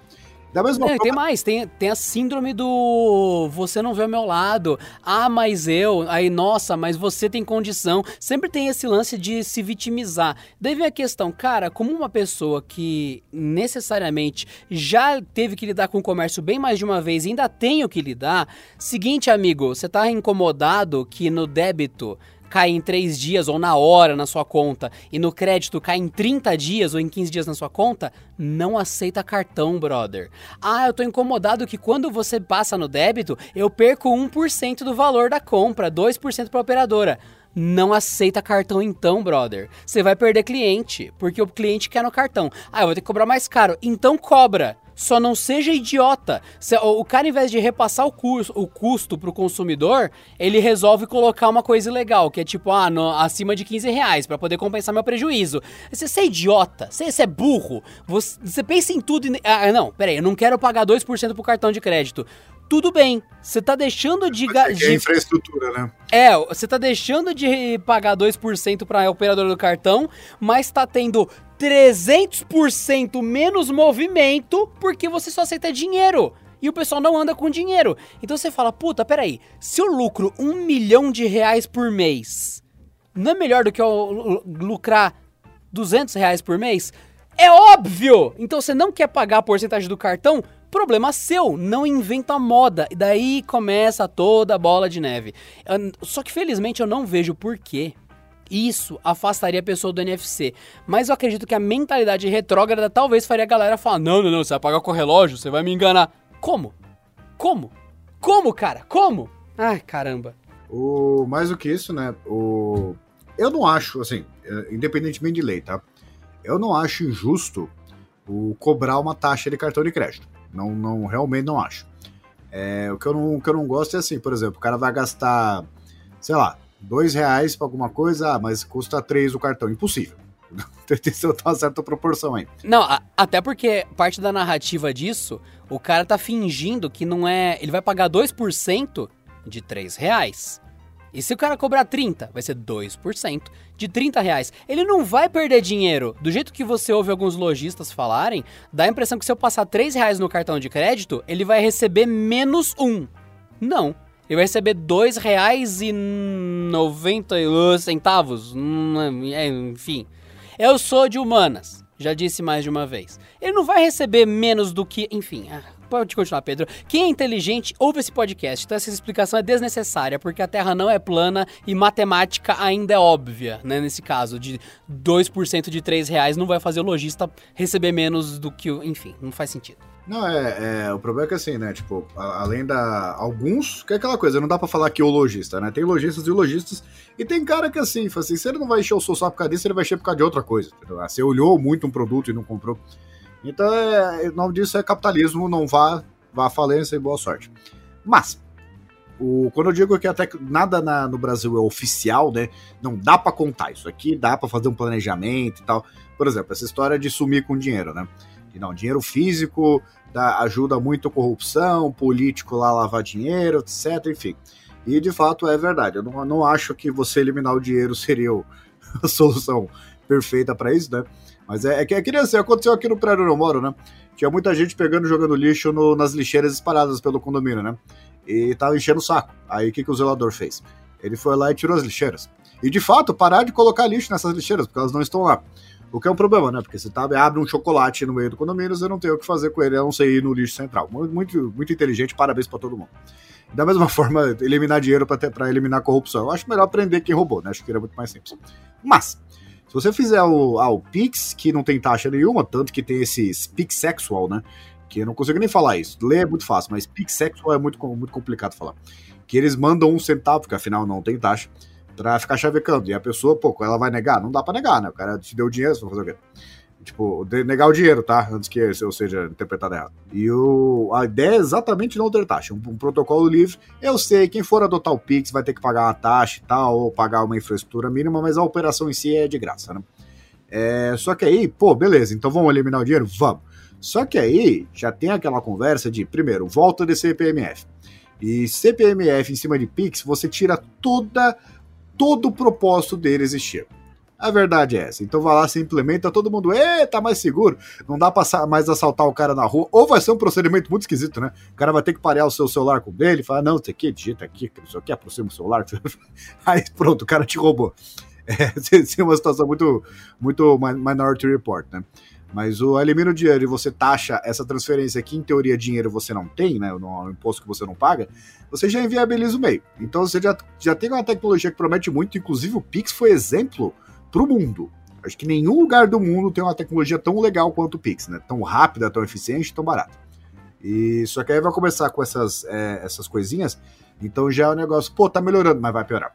Da mesma forma... Tem mais, tem, tem a síndrome do você não vê o meu lado. Ah, mas eu. Aí, nossa, mas você tem condição. Sempre tem esse lance de se vitimizar. Daí vem a questão, cara, como uma pessoa que necessariamente já teve que lidar com o comércio bem mais de uma vez e ainda tenho que lidar, seguinte, amigo, você tá incomodado que no débito cai em 3 dias ou na hora na sua conta e no crédito cai em 30 dias ou em 15 dias na sua conta, não aceita cartão, brother. Ah, eu tô incomodado que quando você passa no débito, eu perco 1% do valor da compra, 2% para operadora. Não aceita cartão então, brother. Você vai perder cliente, porque o cliente quer no cartão. Ah, eu vou ter que cobrar mais caro. Então cobra. Só não seja idiota. O cara, em vez de repassar o, curso, o custo pro consumidor, ele resolve colocar uma coisa legal, que é tipo, ah, no, acima de 15 reais, pra poder compensar meu prejuízo. Você, você é idiota, você, você é burro. Você, você, pensa em tudo e. Ah, não, peraí, eu não quero pagar 2% pro cartão de crédito. tudo bem. Você tá deixando de. de... É infraestrutura, né? É, você tá deixando de pagar 2% para a operadora do cartão, mas tá tendo 300% menos movimento porque você só aceita dinheiro. E o pessoal não anda com dinheiro. Então você fala, puta, peraí, se eu lucro um milhão de reais por mês, não é melhor do que eu lucrar 200 reais por mês? É óbvio! Então você não quer pagar a porcentagem do cartão? Problema seu, não inventa moda. E daí começa toda a bola de neve. Só que felizmente eu não vejo porquê isso afastaria a pessoa do NFC. Mas eu acredito que a mentalidade retrógrada talvez faria a galera falar: não, não, não, você vai pagar com o relógio, você vai me enganar. Como? Como? Como, cara? Como? Ai, caramba. O, mais do que isso, né? O, eu não acho, assim, é, independentemente de lei, tá? Eu não acho injusto o cobrar uma taxa de cartão de crédito. Não, não realmente não acho. É, o, que eu não, o que eu não gosto é assim, por exemplo, o cara vai gastar, sei lá, dois reais para alguma coisa, ah, mas custa três o cartão. Impossível. <laughs> Tem que ter uma certa proporção aí. Não, a, até porque parte da narrativa disso, o cara tá fingindo que não é. Ele vai pagar 2% de três reais. E se o cara cobrar 30, vai ser 2% de 30 reais. Ele não vai perder dinheiro. Do jeito que você ouve alguns lojistas falarem, dá a impressão que se eu passar 3 reais no cartão de crédito, ele vai receber menos um. Não. Ele vai receber R$ 2,90 centavos. Hum, é, enfim. Eu sou de humanas. Já disse mais de uma vez. Ele não vai receber menos do que. Enfim. Ah, Pode continuar, Pedro. Quem é inteligente ouve esse podcast, então essa explicação é desnecessária, porque a Terra não é plana e matemática ainda é óbvia, né? Nesse caso, de 2% de 3 reais não vai fazer o lojista receber menos do que. Enfim, não faz sentido. Não, é, é, O problema é que assim, né? Tipo, a, além da. Alguns, que é aquela coisa, não dá pra falar que o lojista, né? Tem lojistas e lojistas, e tem cara que assim, assim, se ele não vai encher o seu só por causa disso, ele vai encher por causa de outra coisa. Entendeu? Ah, você olhou muito um produto e não comprou. Então, é, o nome disso é capitalismo, não vá, vá à falência e boa sorte. Mas, o, quando eu digo que até nada na, no Brasil é oficial, né? Não dá para contar isso aqui, dá para fazer um planejamento e tal. Por exemplo, essa história de sumir com dinheiro, né? E não, dinheiro físico dá, ajuda muito a corrupção, político lá lavar dinheiro, etc. Enfim. E de fato é verdade. Eu não, não acho que você eliminar o dinheiro seria <laughs> a solução perfeita para isso, né? Mas é, é que é assim, aconteceu aqui no prédio onde eu moro, né? Tinha muita gente pegando jogando lixo no, nas lixeiras espalhadas pelo condomínio, né? E tava enchendo o saco. Aí o que, que o zelador fez? Ele foi lá e tirou as lixeiras. E de fato, parar de colocar lixo nessas lixeiras, porque elas não estão lá. O que é um problema, né? Porque você tá, abre um chocolate no meio do condomínio, você não tem o que fazer com ele, a não ser ir no lixo central. Muito, muito inteligente, parabéns para todo mundo. Da mesma <laughs> forma, eliminar dinheiro para eliminar corrupção. Eu acho melhor prender quem roubou, né? Acho que era muito mais simples. Mas, se você fizer o, ah, o Pix, que não tem taxa nenhuma, tanto que tem esse Pix Sexual, né? Que eu não consigo nem falar isso. Ler é muito fácil, mas Pix Sexual é muito, muito complicado falar. Que eles mandam um centavo, porque afinal não tem taxa, pra ficar chavecando. E a pessoa, pô, ela vai negar? Não dá pra negar, né? O cara te deu dinheiro, você vai fazer o quê? Tipo, negar o dinheiro, tá? Antes que eu seja interpretado errado. E o, a ideia é exatamente não ter taxa. Um, um, protocolo livre. Eu sei, quem for adotar o Pix vai ter que pagar uma taxa e tal, ou pagar uma infraestrutura mínima, mas a operação em si é de graça, né? É, só que aí, pô, beleza, então vamos eliminar o dinheiro? Vamos. Só que aí já tem aquela conversa de, primeiro, volta de CPMF. E CPMF em cima de Pix, você tira toda, todo o propósito dele existir. A verdade é essa. Então vai lá, se implementa, todo mundo, ê, tá mais seguro. Não dá pra mais assaltar o cara na rua. Ou vai ser um procedimento muito esquisito, né? O cara vai ter que parear o seu celular com o dele, falar, não, isso aqui, digita aqui, isso aqui, aproxima o celular. <laughs> Aí pronto, o cara te roubou. <laughs> É, <laughs> é uma situação muito, muito minority report, né? Mas o elimina o dinheiro e você taxa essa transferência que, em teoria, dinheiro você não tem, né? No imposto que você não paga, você já inviabiliza o meio. Então você já, já tem uma tecnologia que promete muito, inclusive o Pix foi exemplo para o mundo. Acho que nenhum lugar do mundo tem uma tecnologia tão legal quanto o Pix, né? Tão rápida, tão eficiente, tão barata. E só que aí vai começar com essas, é, essas coisinhas, então já é um negócio, pô, tá melhorando, mas vai piorar.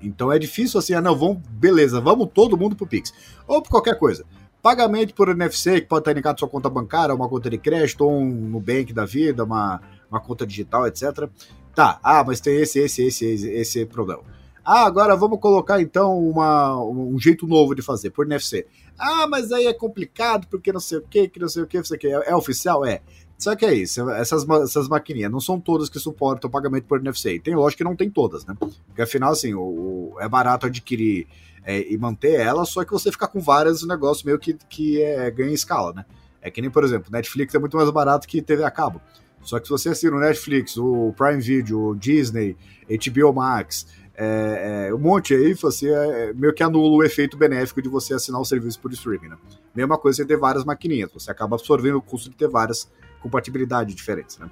Então é difícil assim, ah, não, vamos, beleza, vamos todo mundo pro Pix. Ou por qualquer coisa. Pagamento por NFC, que pode estar indicado sua conta bancária, uma conta de crédito, ou um Nubank da vida, uma, uma conta digital, etc. Tá, ah, mas tem esse, esse, esse, esse, esse problema. Ah, agora vamos colocar então uma, um jeito novo de fazer, por NFC. Ah, mas aí é complicado, porque não sei o que, que não sei o que, quer. É, é oficial? É. Só que é isso, essas, essas maquininhas não são todas que suportam pagamento por NFC. Tem lógico que não tem todas, né? Porque afinal, assim, o, o é barato adquirir é, e manter ela, só que você ficar com vários negócios meio que, que é, ganha escala, né? É que nem, por exemplo, Netflix é muito mais barato que TV a cabo. Só que se você assina o Netflix, o Prime Video, o Disney, HBO Max, é, é, um monte aí, você é, meio que anula o efeito benéfico de você assinar o serviço por streaming, né? Mesma coisa você ter várias maquininhas, você acaba absorvendo o custo de ter várias compatibilidades diferentes, né?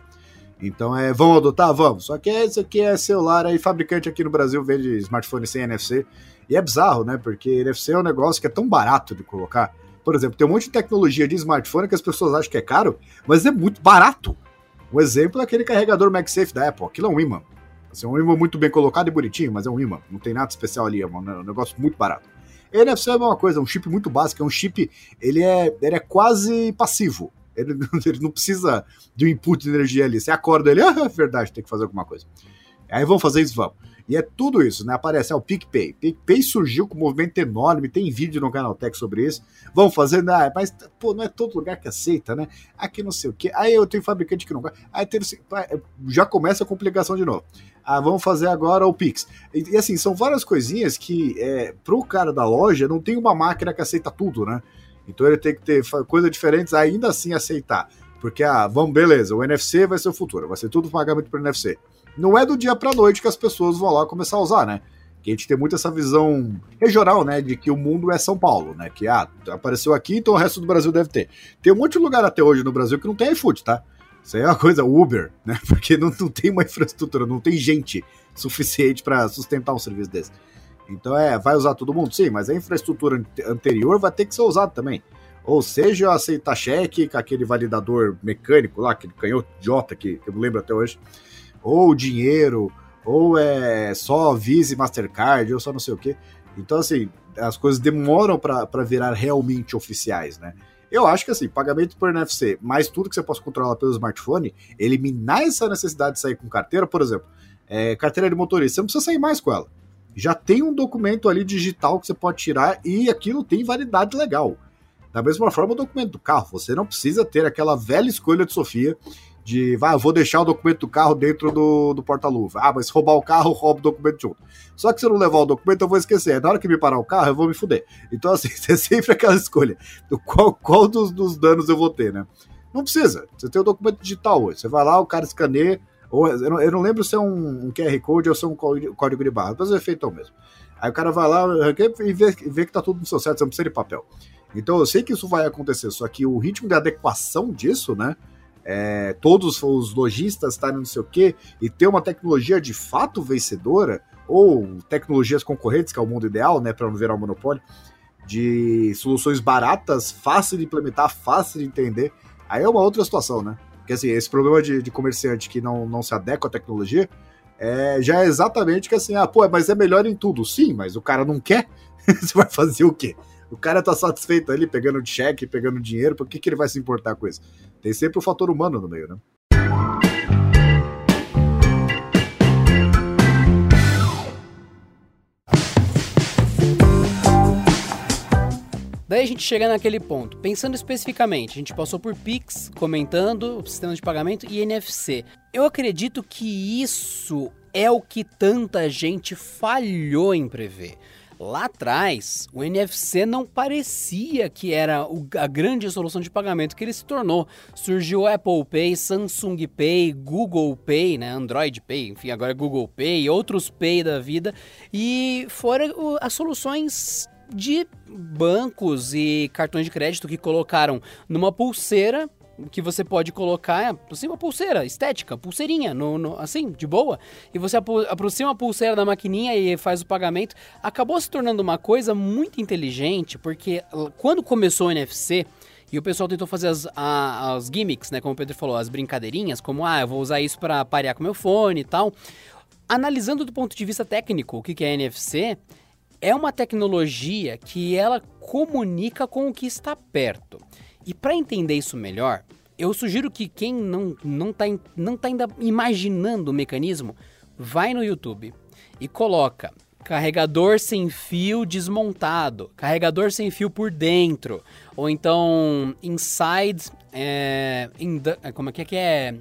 Então, é, vão adotar? Vamos. Só que isso aqui é celular, aí fabricante aqui no Brasil vende smartphone sem NFC, e é bizarro, né? Porque NFC é um negócio que é tão barato de colocar. Por exemplo, tem um monte de tecnologia de smartphone que as pessoas acham que é caro, mas é muito barato. Um exemplo é aquele carregador MagSafe da Apple. Aquilo é um imã. Assim, é um imã muito bem colocado e bonitinho, mas é um imã. Não tem nada especial ali, é um, é negócio muito barato. NFC é uma coisa, é um chip muito básico, é um chip, ele é, ele é quase passivo. Ele, <laughs> ele não precisa de um input de energia ali. Você acorda ele, ah, é verdade, tem que fazer alguma coisa. Aí vamos fazer isso, vamos. E é tudo isso, né? Aparece é o PicPay. PicPay surgiu com um movimento enorme, tem vídeo no canal Tech sobre isso. Vão fazer, ah, mas pô, não é todo lugar que aceita, né? Aqui não sei o quê. Aí eu tenho fabricante que não gosta. Aí tem, já começa a complicação de novo. Ah, vamos fazer agora o Pix. E, e assim, são várias coisinhas que, é, pro cara da loja, não tem uma máquina que aceita tudo, né? Então ele tem que ter coisas diferentes, ainda assim aceitar. Porque, ah, vamos, beleza, o NFC vai ser o futuro, vai ser tudo pagamento por NFC. Não é do dia para noite que as pessoas vão lá começar a usar, né? Que a gente tem muito essa visão regional, né? De que o mundo é São Paulo, né? Que, ah, apareceu aqui, então o resto do Brasil deve ter. Tem um monte de lugar até hoje no Brasil que não tem iFood, tá? Isso aí é uma coisa Uber, né? <laughs> Porque não, não tem uma infraestrutura, não tem gente suficiente para sustentar um serviço desse. Então é, vai usar todo mundo? Sim, mas a infraestrutura anterior vai ter que ser usada também. Ou seja, aceitar cheque com aquele validador mecânico lá, aquele canhoto idiota que, que eu não lembro até hoje, ou dinheiro, ou é só Visa e Mastercard, ou só não sei o quê. Então, assim, as coisas demoram para virar realmente oficiais, né? Eu acho que assim, pagamento por NFC, mais tudo que você possa controlar pelo smartphone, eliminar essa necessidade de sair com carteira, por exemplo, é, carteira de motorista, você não precisa sair mais com ela já tem um documento ali digital que você pode tirar e aquilo tem validade legal. Da mesma forma, o documento do carro, você não precisa ter aquela velha escolha de Sofia de, vai, vou deixar o documento do carro dentro do, do porta-luva. Ah, mas roubar o carro, rouba o documento junto. Só que se eu não levar o documento, eu vou esquecer. Na hora que me parar o carro, eu vou me fuder. Então, <laughs> assim, é sempre aquela escolha. Qual, qual dos, dos danos eu vou ter, né? Não precisa. Você tem o documento digital hoje. Você vai lá, o cara escaneia, ou, eu, não, eu não lembro se é um, QR Code ou se é um código de barra, mas o efeito é o mesmo. Aí o cara vai lá e vê, vê que tá tudo no seu certo, você não precisa de papel. Então eu sei que isso vai acontecer, só que o ritmo de adequação disso, né? É, todos os lojistas estarem não sei o quê, e ter uma tecnologia de fato vencedora, ou tecnologias concorrentes, que é o mundo ideal, né? Para não virar um monopólio, de soluções baratas, fácil de implementar, fácil de entender. Aí é uma outra situação, né? Porque assim, esse problema de, de comerciante que não, não se adequa à tecnologia é, já é exatamente que assim, ah, pô, mas é melhor em tudo. Sim, mas o cara não quer, <laughs> você vai fazer o quê? O cara tá satisfeito ali, pegando cheque, pegando dinheiro, por que, que ele vai se importar com isso? Tem sempre o fator humano no meio, né? Daí a gente chega naquele ponto, pensando especificamente, a gente passou por Pix, comentando o sistema de pagamento e NFC. Eu acredito que isso é o que tanta gente falhou em prever. Lá atrás, o NFC não parecia que era a grande solução de pagamento que ele se tornou. Surgiu Apple Pay, Samsung Pay, Google Pay, né, Android Pay, enfim, agora é Google Pay, outros Pay da vida, e foram as soluções de bancos e cartões de crédito que colocaram numa pulseira que você pode colocar, assim, uma pulseira estética, pulseirinha, no, no, assim, de boa, e você aproxima a pulseira da maquininha e faz o pagamento. Acabou se tornando uma coisa muito inteligente, porque quando começou o NFC, e o pessoal tentou fazer as, a, as gimmicks, né, como o Pedro falou, as brincadeirinhas, como, ah, eu vou usar isso para parear com meu fone e tal. Analisando do ponto de vista técnico o que, que é NFC, é uma tecnologia que ela comunica com o que está perto. E para entender isso melhor, eu sugiro que quem não não está não tá ainda imaginando o mecanismo, vai no YouTube e coloca carregador sem fio desmontado, carregador sem fio por dentro, ou então inside, é, in the, como é que é que é?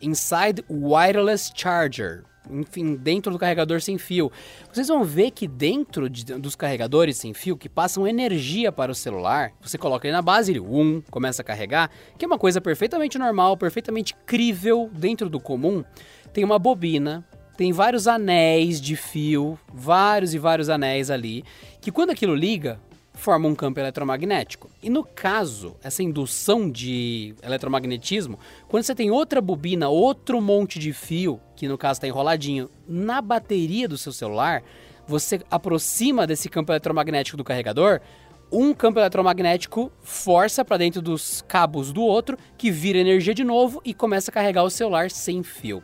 Inside wireless charger, enfim, dentro do carregador sem fio. Vocês vão ver que dentro de, dos carregadores sem fio que passam energia para o celular, você coloca ele na base, ele um, começa a carregar, que é uma coisa perfeitamente normal, perfeitamente crível dentro do comum. Tem uma bobina, tem vários anéis de fio, vários e vários anéis ali, que quando aquilo liga, forma um campo eletromagnético. E no caso, essa indução de eletromagnetismo, quando você tem outra bobina, outro monte de fio, que no caso está enroladinho, na bateria do seu celular, você aproxima desse campo eletromagnético do carregador, um campo eletromagnético força para dentro dos cabos do outro, que vira energia de novo e começa a carregar o celular sem fio.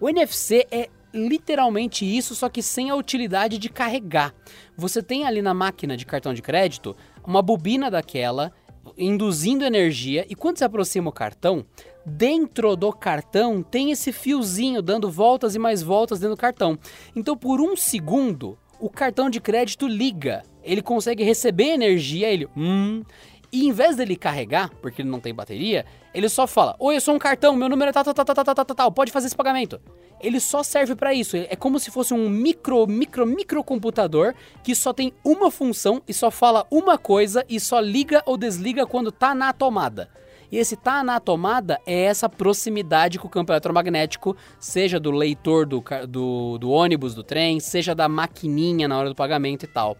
O NFC é literalmente isso, só que sem a utilidade de carregar. Você tem ali na máquina de cartão de crédito uma bobina daquela induzindo energia e quando se aproxima o cartão, dentro do cartão tem esse fiozinho dando voltas e mais voltas dentro do cartão. Então por um segundo o cartão de crédito liga, ele consegue receber energia, ele hum, e em vez dele carregar, porque ele não tem bateria, ele só fala: Oi, eu sou um cartão, meu número é tal, tal, tal, tal, tal, tal, tal, pode fazer esse pagamento. Ele só serve para isso. É como se fosse um micro, micro, microcomputador que só tem uma função e só fala uma coisa e só liga ou desliga quando tá na tomada. E esse tá na tomada é essa proximidade com o campo eletromagnético, seja do leitor do, do, do ônibus, do trem, seja da maquininha na hora do pagamento e tal.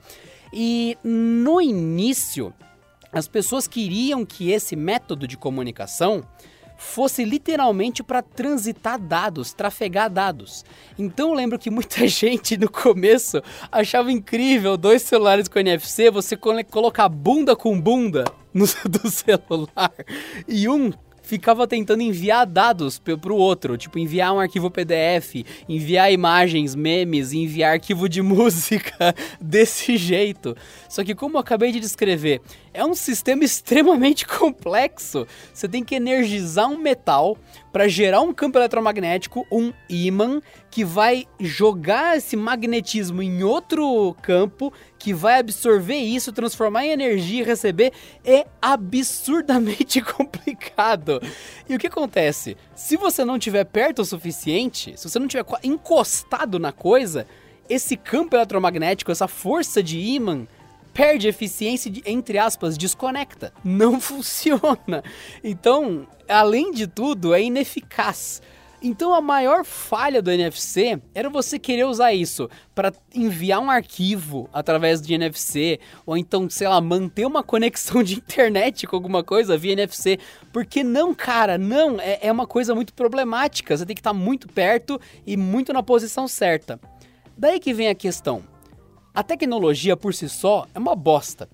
E no início, as pessoas queriam que esse método de comunicação fosse literalmente para transitar dados, trafegar dados. Então eu lembro que muita <laughs> gente no começo achava incrível dois celulares com NFC, você colocar bunda com bunda no <laughs> do celular e um ficava tentando enviar dados para o outro, tipo enviar um arquivo PDF, enviar imagens, memes, enviar arquivo de <laughs> música desse jeito. Só que como eu acabei de descrever, é um sistema <laughs> extremamente complexo. Você tem que energizar um metal para gerar um campo eletromagnético, um ímã, que vai jogar esse magnetismo em outro campo, que vai absorver isso, transformar em energia e receber. É absurdamente <laughs> complicado. E o que acontece? Se você não estiver perto o suficiente, se você não estiver encostado na coisa, esse campo eletromagnético, essa força de ímã, perde eficiência, entre aspas, desconecta. Não <laughs> funciona. Então, além de tudo, é ineficaz. Então a maior falha do NFC era você querer usar isso para enviar um arquivo através de NFC ou então, sei lá, manter uma conexão de internet com alguma coisa via NFC. Porque não, cara, não, é, é uma coisa muito problemática. Você tem que estar muito perto e muito na posição certa. Daí que vem a questão. A tecnologia por si só é uma bosta.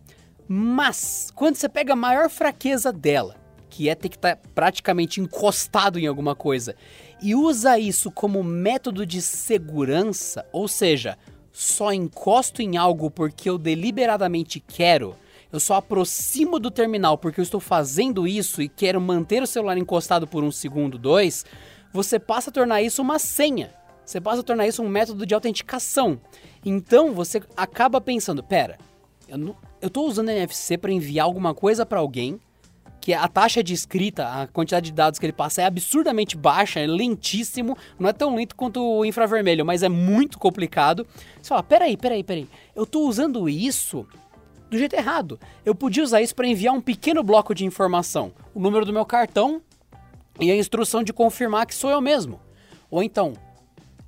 Mas quando você pega a maior fraqueza dela, que é ter que estar tá praticamente encostado em alguma coisa, e usa isso como método de segurança, ou seja, só encosto em algo porque eu deliberadamente quero, eu só aproximo do terminal porque eu estou fazendo isso e quero manter o celular encostado por um segundo, dois, você passa a tornar isso uma senha. Você passa a tornar isso um método de autenticação. Então você acaba pensando, pera, eu, não, eu tô usando NFC para enviar alguma coisa para alguém, que a taxa de escrita, a quantidade de dados que ele passa é absurdamente baixa, é lentíssimo, não é tão lento quanto o infravermelho, mas é muito complicado. Você fala, peraí, peraí, peraí, eu tô usando isso do jeito errado. Eu podia usar isso para enviar um pequeno bloco de informação, o número do meu cartão e a instrução de confirmar que sou eu mesmo. Ou então,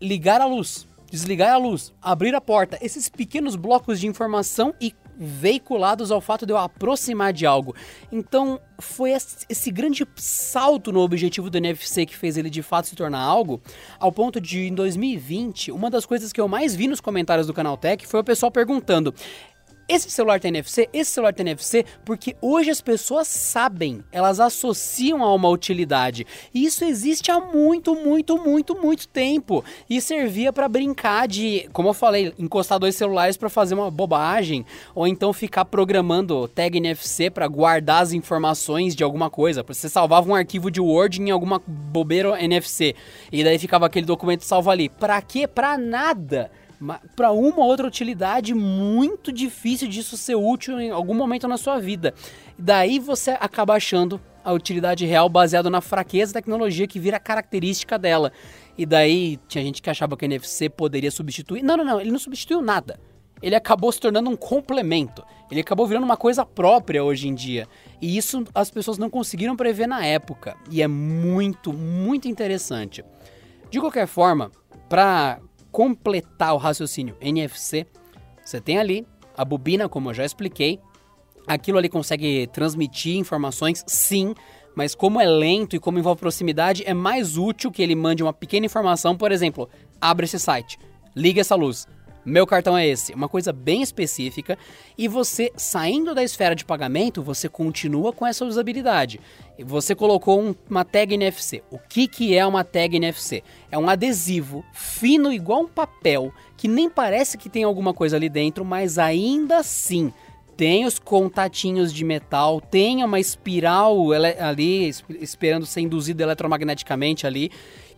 ligar a luz desligar a luz, abrir a porta, esses pequenos blocos de informação e veiculados ao fato de eu aproximar de algo. Então, foi esse grande salto no objetivo do NFC que fez ele de fato se tornar algo, ao ponto de em 2020, uma das coisas que eu mais vi nos comentários do canal Tech foi o pessoal perguntando: esse celular tem NFC, esse celular tem NFC, porque hoje as pessoas sabem, elas associam a uma utilidade. E isso existe há muito, muito, muito, muito tempo. E servia para brincar de, como eu falei, encostar dois celulares para fazer uma bobagem, ou então ficar programando tag NFC para guardar as informações de alguma coisa. Você salvava um arquivo de Word em alguma bobeira NFC, e daí ficava aquele documento salvo ali. Para quê? Para nada para uma ou outra utilidade muito difícil disso ser útil em algum momento na sua vida. Daí você acaba achando a utilidade real baseado na fraqueza da tecnologia que vira característica dela. E daí tinha gente que achava que o NFC poderia substituir. Não, não, não, ele não substituiu nada. Ele acabou se tornando um complemento. Ele acabou virando uma coisa própria hoje em dia. E isso as pessoas não conseguiram prever na época. E é muito, muito interessante. De qualquer forma, para completar o raciocínio NFC, você tem ali a bobina, como eu já expliquei. Aquilo ali consegue transmitir informações, sim, mas como é lento e como envolve proximidade, é mais útil que ele mande uma pequena informação, por exemplo, abre esse site, liga essa luz, meu cartão é esse, uma coisa bem específica, e você saindo da esfera de pagamento, você continua com essa usabilidade. Você colocou um, uma tag NFC. O que, que é uma tag NFC? É um adesivo fino igual um papel, que nem parece que tem alguma coisa ali dentro, mas ainda assim tem os contatinhos de metal, tem uma espiral ali esperando ser induzida eletromagneticamente ali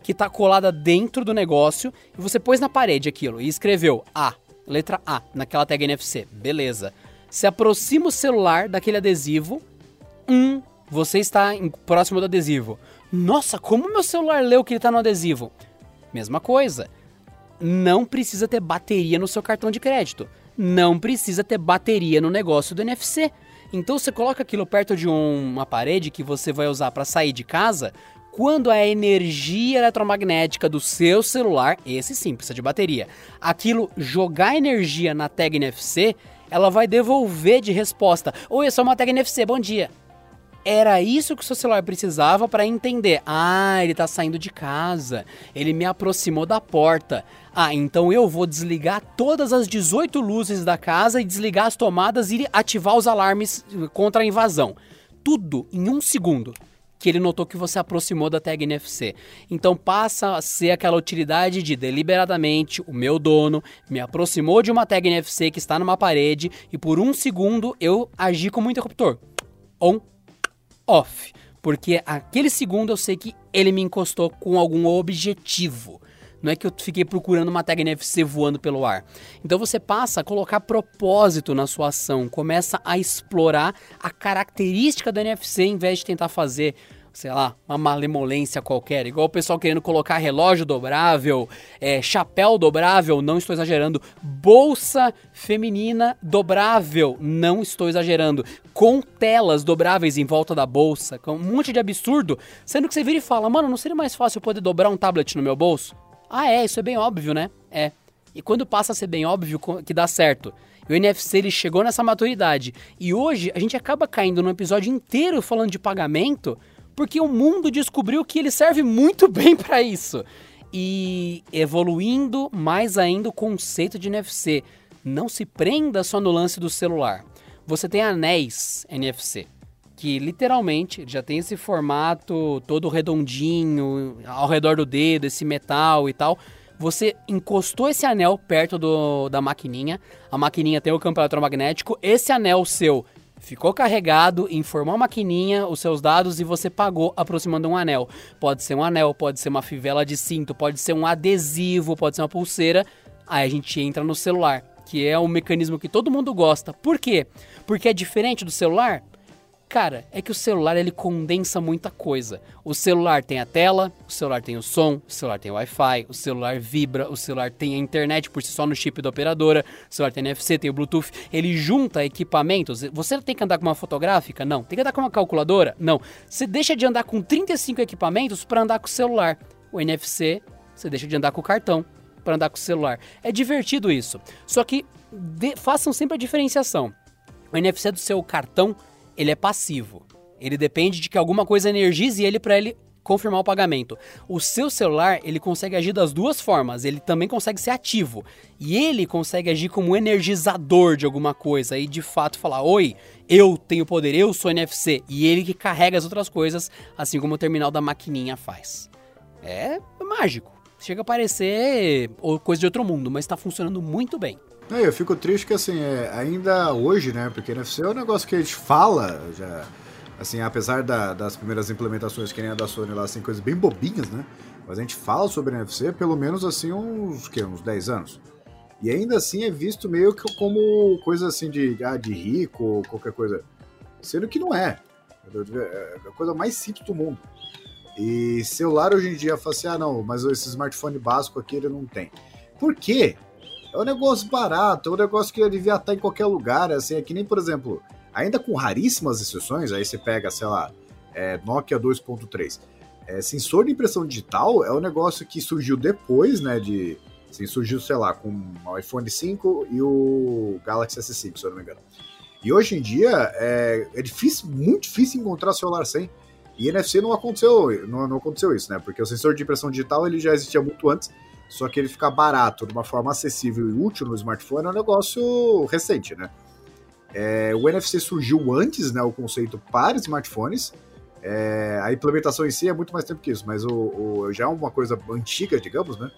que está colada dentro do negócio e você pôs na parede aquilo e escreveu A, letra A, naquela tag NFC. Beleza. Se aproxima o celular daquele adesivo, um, você está em, próximo do adesivo. Nossa, como meu celular leu que ele está no adesivo? Mesma coisa. Não precisa ter bateria no seu cartão de crédito. Não precisa ter bateria no negócio do NFC. Então você coloca aquilo perto de um, uma parede que você vai usar para sair de casa, quando a energia eletromagnética do seu celular, esse sim precisa de bateria, aquilo jogar energia na tag NFC, ela vai devolver de resposta: Oi, eu sou uma tag NFC, bom dia. Era isso que o seu celular precisava para entender. Ah, ele está saindo de casa. Ele me aproximou da porta. Ah, então eu vou desligar todas as 18 luzes da casa e desligar as tomadas e ativar os alarmes contra a invasão. Tudo em um segundo que ele notou que você aproximou da tag NFC. Então passa a ser aquela utilidade de deliberadamente o meu dono me aproximou de uma tag NFC que está numa parede e por um segundo eu agi como interruptor. On, off. Porque aquele segundo eu sei que ele me encostou com algum objetivo. Não é que eu fiquei procurando uma tag NFC voando pelo ar. Então você passa a colocar propósito na sua ação, começa a explorar a característica do NFC em vez de tentar fazer sei lá, uma malemolência qualquer, igual o pessoal querendo colocar relógio dobrável, é, chapéu dobrável, não estou exagerando, bolsa feminina dobrável, não estou exagerando, com telas dobráveis em volta da bolsa, com um monte de absurdo, sendo que você vira e fala, mano, não seria mais fácil eu poder dobrar um tablet no meu bolso? Ah, é, isso é bem óbvio, né? É. E quando passa a ser bem óbvio que dá certo. o NFC ele chegou nessa maturidade. E hoje a gente acaba caindo num episódio inteiro falando de pagamento, porque o mundo descobriu que ele serve muito <laughs> bem para isso. E evoluindo mais ainda o conceito de NFC. Não se prenda só no lance do celular. Você tem anéis NFC que literalmente já tem esse formato todo redondinho, ao redor do dedo, esse metal e tal. Você encostou esse anel perto do, da maquininha, a maquininha tem o campo eletromagnético, esse anel seu ficou carregado, informou a maquininha os seus dados e você pagou aproximando um anel. Pode ser um anel, pode ser uma fivela de cinto, pode ser um adesivo, pode ser uma pulseira. Aí a gente entra no celular, que é um mecanismo que todo mundo gosta. Por quê? Porque é diferente do celular? Cara, é que o celular ele condensa muita coisa. O celular tem a tela, o celular tem o som, o celular tem o Wi-Fi, o celular vibra, o celular tem a internet por si só no chip da operadora, o celular tem NFC, tem o Bluetooth. Ele junta equipamentos. Você tem que andar com uma fotográfica? Não. Tem que andar com uma calculadora? Não. Você deixa de andar com 35 equipamentos para andar com o celular. O NFC, você deixa de andar com o cartão para andar com o celular. É divertido isso. Só que de, façam sempre a diferenciação. O NFC do seu cartão ele é passivo. Ele depende de que alguma coisa energize ele para ele confirmar o pagamento. O seu celular, ele consegue agir das duas formas. Ele também consegue ser ativo. E ele consegue agir como energizador de alguma coisa. E de fato falar: Oi, eu tenho poder, eu sou NFC. E ele que carrega as outras coisas, assim como o terminal da maquininha faz. É mágico. Chega a parecer coisa de outro mundo, mas está funcionando muito bem. Eu fico triste que, assim, é, ainda hoje, né, porque NFC é um negócio que a gente fala, já, assim, apesar da, das primeiras implementações que nem a da Sony lá, assim, coisas bem bobinhas, né, mas a gente fala sobre NFC pelo menos, assim, uns, que, uns 10 anos. E ainda assim é visto meio que como coisa assim de, ah, de rico ou qualquer coisa. Sendo que não é. É a coisa mais simples do mundo. E celular hoje em dia fala assim: ah, não, mas esse smartphone básico aqui ele não tem. Por quê? É um negócio barato, é um negócio que devia estar em qualquer lugar. Assim, é que nem, por exemplo, ainda com raríssimas exceções, aí você pega, sei lá, é, Nokia 2.3. É, sensor de impressão digital é um negócio que surgiu depois, né, de Assim, surgiu, sei lá, com o iPhone 5 e o Galaxy S5, se eu não me engano. E hoje em dia é, é difícil, muito difícil encontrar celular sem. E NFC não aconteceu, não, não, aconteceu isso, né? Porque o sensor de impressão digital ele já existia muito antes, só que ele ficar barato de uma forma acessível e útil no smartphone é um negócio recente, né? É, o NFC surgiu antes, né? O conceito para smartphones. É, a implementação em si é muito mais tempo que isso, mas o, o, já é uma coisa antiga, digamos, né?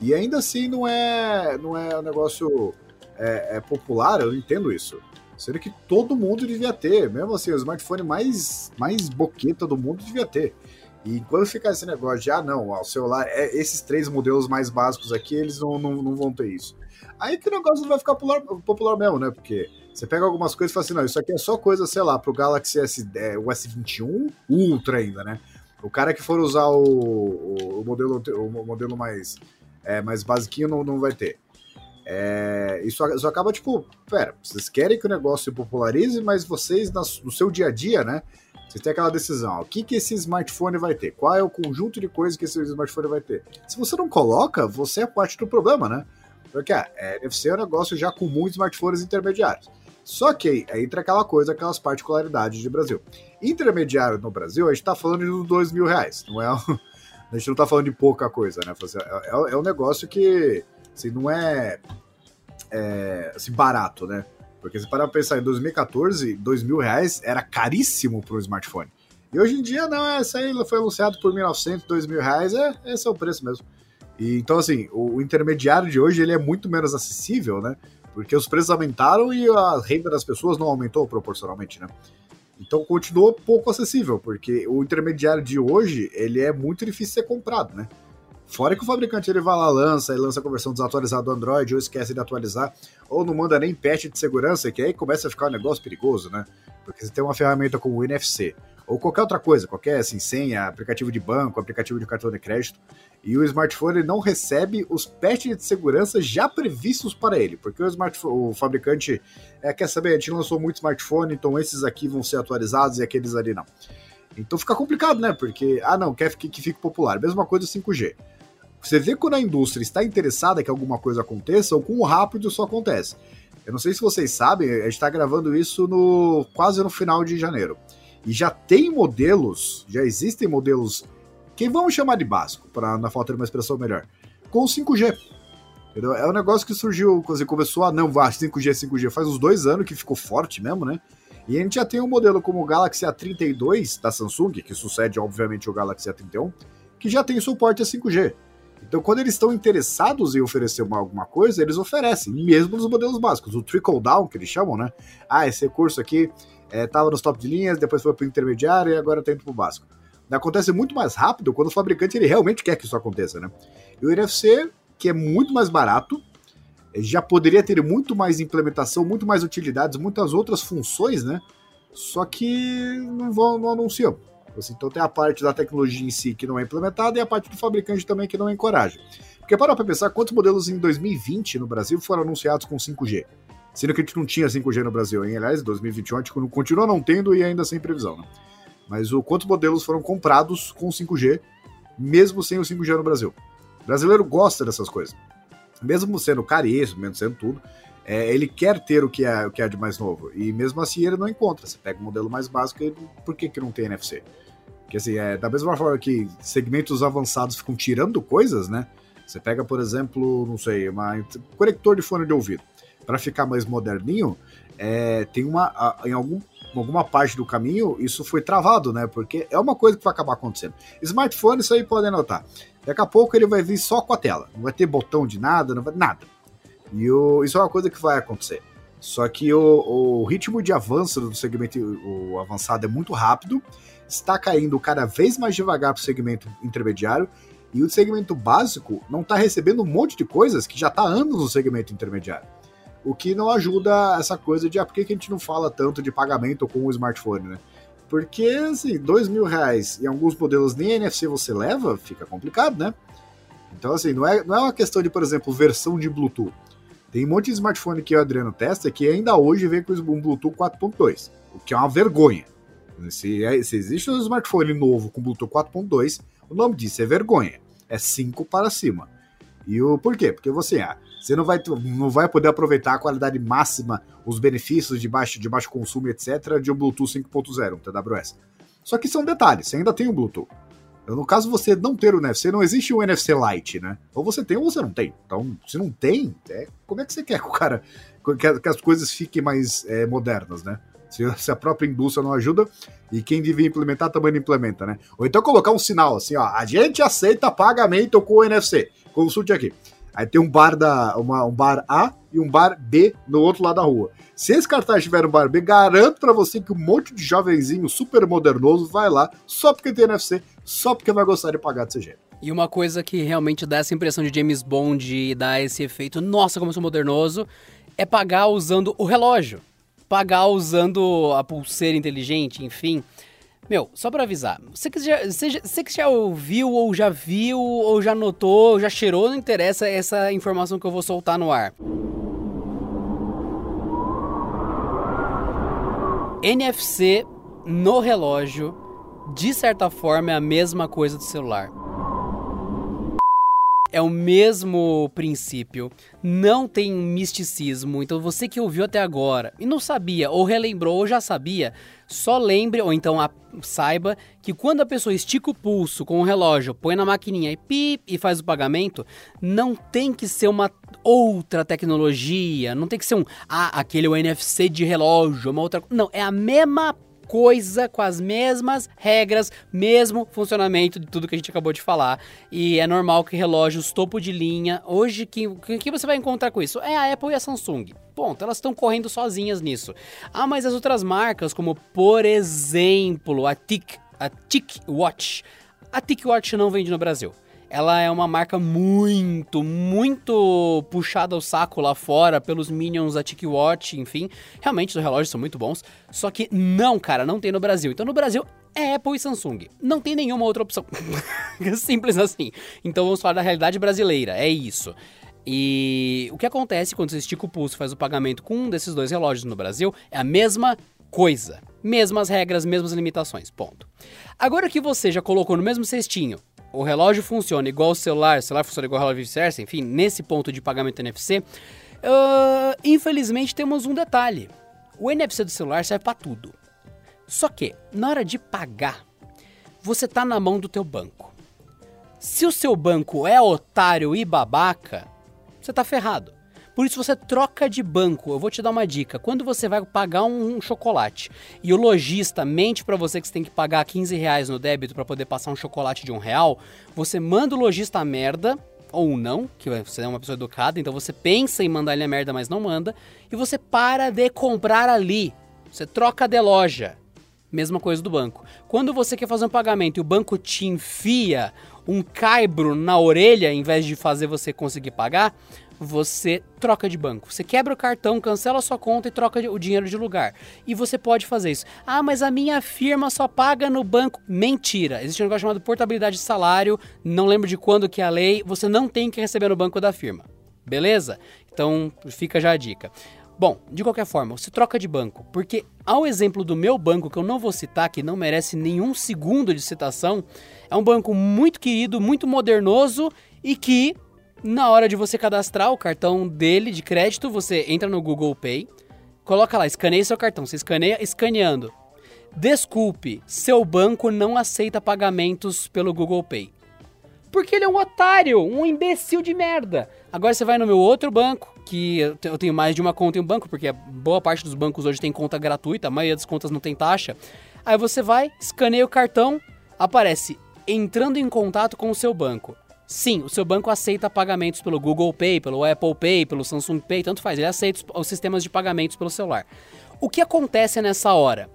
E ainda assim não é, não é um negócio é, é popular, eu entendo isso. Sendo que todo mundo devia ter, mesmo assim, o smartphone mais, mais boqueta do mundo devia ter. E quando ficar esse negócio de, ah, não, o celular, é, esses três modelos mais básicos aqui, eles não, não, não vão ter isso. Aí que o negócio não vai ficar popular, popular mesmo, né? Porque você pega algumas coisas e fala assim, não, isso aqui é só coisa, sei lá, pro Galaxy S, é, o S21 Ultra ainda, né? O cara que for usar o, o, o modelo, o modelo mais é, mas basiquinho não, não vai ter. É, isso, isso acaba tipo, pera, vocês querem que o negócio se popularize, mas vocês no seu dia a dia, né? Vocês têm aquela decisão, o que, que esse smartphone vai ter? Qual é o conjunto de coisas que esse smartphone vai ter? Se você não coloca, você é parte do problema, né? Porque é, é deve ser um negócio já com muitos smartphones intermediários. Só que aí entra aquela coisa, aquelas particularidades de Brasil. Intermediário no Brasil, a gente tá falando de uns dois mil reais, não é <laughs> a gente não tá falando de pouca coisa, né? É, é, é um negócio que assim, não é, é assim, barato, né? Porque se parar pra pensar em 2014, dois mil reais era caríssimo para um smartphone. E hoje em dia, não, essa aí foi anunciado por 1.900, 2 mil reais, é, esse é o preço mesmo. E, então, assim, o, o, intermediário de hoje ele é muito menos acessível, né? Porque os preços aumentaram e a renda das pessoas não aumentou proporcionalmente, né? Então continua pouco acessível, porque o intermediário de hoje, ele é muito difícil de ser comprado, né? Fora que o fabricante ele vai lá, lança, e lança a conversão desatualizada do Android, ou esquece de atualizar, ou não manda nem patch de segurança, que aí começa a ficar um negócio perigoso, né? Porque você tem uma ferramenta como o NFC, ou qualquer outra coisa, qualquer assim, senha, aplicativo de banco, aplicativo de cartão de crédito, e o smartphone não recebe os patches de segurança já previstos para ele, porque o, o fabricante é, quer saber, a gente lançou muito smartphone, então esses aqui vão ser atualizados e aqueles ali não. Então fica complicado, né? Porque, ah não, quer que, que fique popular. Mesma coisa 5G. Você vê quando a indústria está interessada que alguma coisa aconteça, ou quão rápido isso acontece. Eu não sei se vocês sabem, a gente está gravando isso no quase no final de janeiro. E já tem modelos, já existem modelos que vamos chamar de básico, para na falta de uma expressão melhor, com 5G. Entendeu? É um negócio que surgiu, quando começou a não, vá, 5G, 5G, faz uns dois anos que ficou forte mesmo, né? E a gente já tem um modelo como o Galaxy A32 da Samsung, que sucede, obviamente, o Galaxy A31, que já tem suporte a 5G. Então, quando eles estão interessados em oferecer uma, alguma coisa, eles oferecem, mesmo nos modelos básicos. O trickle down, que eles chamam, né? Ah, esse recurso aqui estava é, nos top de linhas, depois foi para o intermediário e agora está indo para o básico. Acontece muito mais rápido quando o fabricante ele realmente quer que isso aconteça, né? E o NFC, que é muito mais barato, já poderia ter muito mais implementação, muito mais utilidades, muitas outras funções, né? Só que não, vão, não anunciam. Assim, então tem a parte da tecnologia em si que não é implementada e a parte do fabricante também que não encoraja. Porque para pra pensar quantos modelos em 2020 no Brasil foram anunciados com 5G. Sendo que a gente não tinha 5G no Brasil, hein? Aliás, 2021 a gente continua não tendo e ainda sem previsão, né? Mas o quantos modelos foram comprados com 5G, mesmo sem o 5G no Brasil? O brasileiro gosta dessas coisas. Mesmo sendo caríssimo, mesmo sendo tudo, é, ele quer ter o que, é, o que é de mais novo. E mesmo assim ele não encontra. Você pega o modelo mais básico e por que, que não tem NFC? Porque assim, é, da mesma forma que segmentos avançados ficam tirando coisas, né? Você pega, por exemplo, não sei, uma, um conector de fone de ouvido para ficar mais moderninho, é, tem uma. Em algum, alguma parte do caminho, isso foi travado, né? Porque é uma coisa que vai acabar acontecendo. Smartphone, isso aí podem notar. Daqui a pouco ele vai vir só com a tela. Não vai ter botão de nada, não vai nada. E o, isso é uma coisa que vai acontecer. Só que o, o ritmo de avanço do segmento o avançado é muito rápido, está caindo cada vez mais devagar para o segmento intermediário E o segmento básico não está recebendo um monte de coisas que já está anos no segmento intermediário. O que não ajuda essa coisa de ah, por que, a gente não fala tanto de pagamento com o smartphone, né? Porque, assim, dois mil reais em alguns modelos nem NFC você leva, fica complicado, né? Então, assim, não é, não é uma questão de, por exemplo, versão de Bluetooth. Tem um monte de smartphone que o Adriano testa que ainda hoje vem com um Bluetooth 4.2, o que é uma vergonha. Se, é, se existe um smartphone novo com Bluetooth 4.2, o nome disso é vergonha. É 5 para cima. E o por quê? Porque você, ah, você não vai, não vai poder aproveitar a qualidade máxima, os benefícios de baixo, de baixo consumo, etc., de um Bluetooth 5.0, um TWS. Só que são detalhes, você ainda tem um Bluetooth. No caso, você não ter o NFC, não existe um NFC Lite, né? Ou você tem ou você não tem. Então, se não tem, é, como é que você quer que o cara. que, que as coisas fiquem mais é, modernas, né? Se, se, a própria indústria não ajuda, e quem devia implementar também não implementa, né? Ou então colocar um sinal assim, ó, a gente aceita pagamento com o NFC. Consulte aqui. Aí tem um bar da uma, um bar A e um bar B no outro lado da rua. Se esse cartaz tiver um bar B, garanto para você que um monte de jovenzinho super modernoso vai lá só porque tem NFC, só porque vai gostar de pagar desse jeito. E uma coisa que realmente dá essa impressão de James Bond e dá esse efeito, nossa, como eu sou modernoso, é pagar usando o relógio. Pagar usando a pulseira inteligente, enfim. Meu, só pra avisar, você que, já, você, você que já ouviu, ou já viu, ou já notou, ou já cheirou, não interessa essa informação que eu vou soltar no ar. NFC no relógio, de certa forma, é a mesma coisa do celular é o mesmo princípio, não tem misticismo. Então você que ouviu até agora e não sabia, ou relembrou, ou já sabia, só lembre, ou então a, saiba, que quando a pessoa estica o pulso com o relógio, põe na maquininha e pip e faz o pagamento, não tem que ser uma outra tecnologia, não tem que ser um, ah, aquele é NFC de relógio, uma outra. Não, é a mesma coisa com as mesmas regras, mesmo funcionamento de tudo que a gente acabou de falar. E é normal que relógios topo de linha, hoje, que, que você vai encontrar com isso? É a Apple e a Samsung. Ponto, elas estão correndo sozinhas nisso. Ah, mas as outras marcas, como por exemplo a TIC, a TIC Watch. A TIC Watch não vende no Brasil ela é uma marca muito, muito puxada ao saco lá fora pelos Minions da TicWatch, enfim. Realmente os relógios são muito bons. Só que não, cara, não tem no Brasil. Então no Brasil é Apple e Samsung. Não tem nenhuma outra opção. <laughs> Simples assim. Então vamos falar da realidade brasileira. É isso. E o que acontece quando você estica o pulso e faz o pagamento com um desses dois relógios no Brasil é a mesma coisa. Mesmas regras, mesmas limitações. Ponto. Agora que você já colocou no mesmo cestinho o relógio funciona igual o celular, o celular funciona igual o relógio vice-versa, enfim, nesse ponto de pagamento NFC, uh, infelizmente temos um detalhe. O NFC do celular serve para tudo. Só que, na hora de pagar, você tá na mão do teu banco. Se o seu banco é otário e babaca, você tá ferrado. Por isso você troca de banco. Eu vou te dar uma dica. Quando você vai pagar um, chocolate e o lojista mente para você que você tem que pagar 15 reais no débito para poder passar um chocolate de um real, você manda o lojista a merda ou não, que você é uma pessoa educada, então você pensa em mandar ele a merda, mas não manda, e você para de comprar ali. Você troca de loja. Mesma coisa do banco. Quando você quer fazer um pagamento e o banco te enfia um caibro na orelha em vez de fazer você conseguir pagar, você troca de banco. Você quebra o cartão, cancela a sua conta e troca o dinheiro de lugar. E você pode fazer isso. Ah, mas a minha firma só paga no banco. Mentira. Existe um negócio chamado portabilidade de salário. Não lembro de quando que é a lei. Você não tem que receber no banco da firma. Beleza? Então fica já a dica. Bom, de qualquer forma, você troca de banco, porque ao exemplo do meu banco, que eu não vou citar, que não merece nenhum segundo de citação, é um banco muito querido, muito modernoso e que na hora de você cadastrar o cartão dele de crédito, você entra no Google Pay, coloca lá, escaneie seu cartão. Você escaneia escaneando. Desculpe, seu banco não aceita pagamentos pelo Google Pay. Porque ele é um otário, um imbecil de merda. Agora você vai no meu outro banco, que eu tenho mais de uma conta em um banco, porque boa parte dos bancos hoje tem conta gratuita, a maioria das contas não tem taxa. Aí você vai, escaneia o cartão, aparece entrando em contato com o seu banco. Sim, o seu banco aceita pagamentos pelo Google Pay, pelo Apple Pay, pelo Samsung Pay, tanto faz, ele aceita os sistemas de pagamentos pelo celular. O que acontece nessa hora?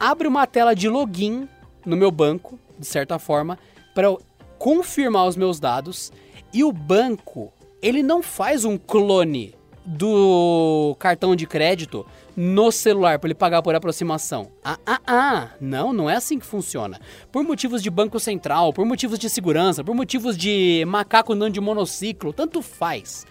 Abre uma tela de login no meu banco, de certa forma, para eu confirmar os meus dados e o banco, ele não faz um clone do cartão de crédito no celular para ele pagar por aproximação. Ah, ah, ah, não, não é assim que funciona. Por motivos de banco central, por motivos de segurança, por motivos de macaco andando de monociclo, tanto faz.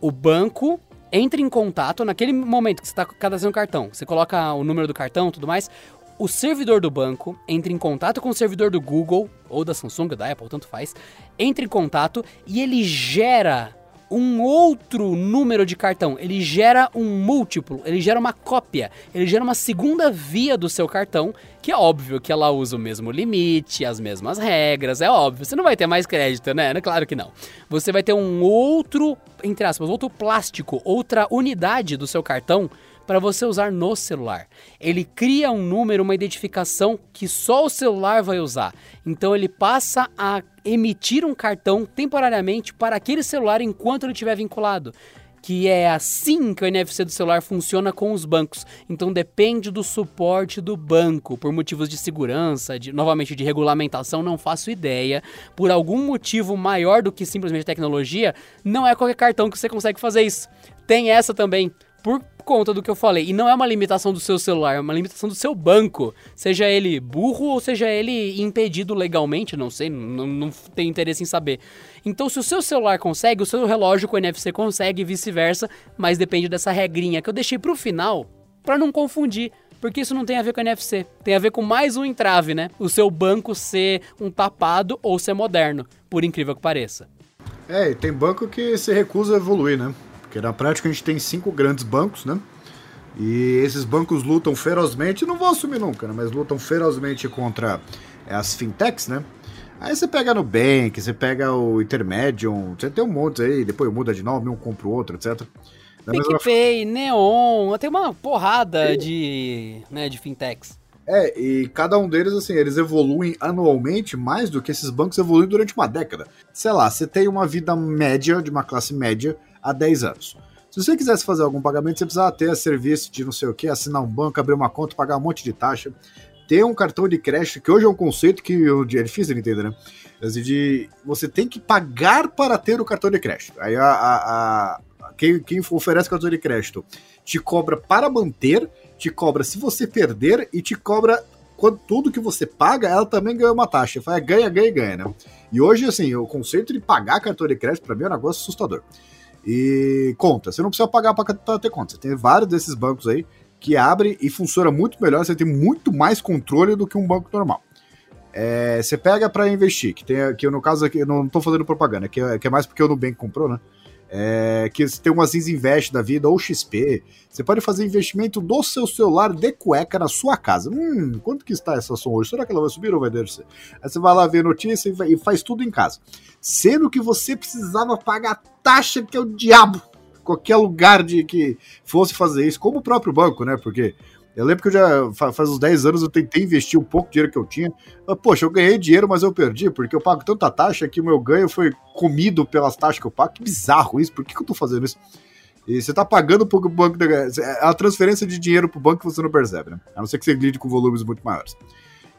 O banco entra em contato naquele momento que você está cadastrando o cartão. Você coloca o número do cartão, tudo mais. O servidor do banco entra em contato com o servidor do Google ou da Samsung, da Apple, tanto faz. Entra em contato e ele gera um outro número de cartão, ele gera um múltiplo, ele gera uma cópia, ele gera uma segunda via do seu cartão, que é óbvio que ela usa o mesmo limite, as mesmas regras, é óbvio. Você não vai ter mais crédito, né? Claro que não. Você vai ter um outro, entre aspas, outro plástico, outra unidade do seu cartão para você usar no celular. Ele cria um número, uma identificação que só o celular vai usar. Então ele passa a emitir um cartão temporariamente para aquele celular enquanto ele estiver vinculado que é assim que o NFC do celular funciona com os bancos. Então depende do suporte do banco, por motivos de segurança, de, novamente de regulamentação, não faço ideia. Por algum motivo maior do que simplesmente tecnologia, não é qualquer cartão que você consegue fazer isso. Tem essa também por conta do que eu falei. E não é uma limitação do seu celular, é uma limitação do seu banco. Seja ele burro ou seja ele impedido legalmente, não sei, não, não tenho interesse em saber. Então, se o seu celular consegue, o seu relógio com NFC consegue e vice-versa, mas depende dessa regrinha que eu deixei pro final, para não confundir. Porque isso não tem a ver com NFC. Tem a ver com mais um entrave, né? O seu banco ser um tapado ou ser moderno, por incrível que pareça. É, e tem banco que se recusa a evoluir, né? Porque na prática a gente tem cinco grandes bancos, né? E esses bancos lutam ferozmente, não vou assumir nunca, né? Mas lutam ferozmente contra é, as fintechs, né? Aí você pega no Bank, você pega o Intermedium, você tem um monte aí, depois muda de nome, um compra o outro, etc. PicPay, mesma... Neon, tem uma porrada de, né, de fintechs. É, e cada um deles, assim, eles evoluem anualmente mais do que esses bancos evoluem durante uma década. Sei lá, você tem uma vida média, de uma classe média, há 10 anos. Se você quisesse fazer algum pagamento, você precisava ter serviço de não sei o que, assinar um banco, abrir uma conta, pagar um monte de taxa, ter um cartão de crédito, que hoje é um conceito que é difícil de entender, né? De você tem que pagar para ter o cartão de crédito. Aí a, a, a quem, quem oferece cartão de crédito te cobra para manter, te cobra se você perder e te cobra quando tudo que você paga, ela também ganha uma taxa. Fala, ganha, ganha, ganha, né? E hoje, assim, o conceito de pagar cartão de crédito, para mim, é um negócio assustador. E conta, você não precisa pagar para ter conta. Você tem vários desses bancos aí que abre e funciona muito melhor, você tem muito mais controle do que um banco normal. É, você pega para investir, que tem que no caso aqui, eu não estou fazendo propaganda, que é, que é mais porque o Nubank comprou, né? É, que tem umas Invest da vida ou XP. Você pode fazer investimento do seu celular de cueca na sua casa. Hum, quanto que está essa ação hoje? Será que ela vai subir ou vai descer? Aí você vai lá ver notícia e faz tudo em casa. Sendo que você precisava pagar taxa que é o diabo. Qualquer lugar de que fosse fazer isso, como o próprio banco, né? Porque eu lembro que eu já faz uns 10 anos eu tentei investir um pouco de dinheiro que eu tinha. Mas, poxa, eu ganhei dinheiro, mas eu perdi, porque eu pago tanta taxa que o meu ganho foi comido pelas taxas que eu pago. Que bizarro isso, por que, que eu tô fazendo isso? E você tá pagando pro banco. A transferência de dinheiro pro banco você não percebe, né? A não ser que você lide com volumes muito maiores.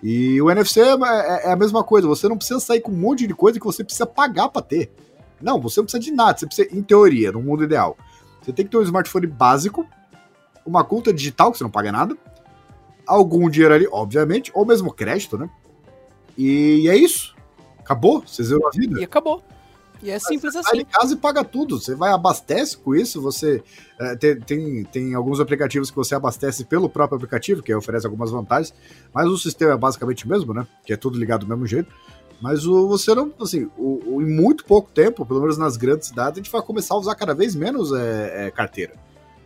E o NFC é, é, é, a mesma coisa, você não precisa sair com um monte de coisa que você precisa pagar para ter. Não, você não precisa de nada, você precisa, em teoria, no mundo ideal. Você tem que ter um smartphone básico uma conta digital, que você não paga nada, algum dinheiro ali, obviamente, ou mesmo crédito, né? E é isso. Acabou, você zerou a vida. E acabou. E é simples você assim. Sai de casa e paga tudo. Você vai abastece com isso. Você é, tem, tem, tem, alguns aplicativos que você abastece pelo próprio aplicativo, que oferece algumas vantagens, mas o sistema é basicamente o mesmo, né? Que é tudo ligado do mesmo jeito. Mas o, você não, assim, o, o, em muito pouco tempo, pelo menos nas grandes cidades, a gente vai começar a usar cada vez menos é, é, carteira.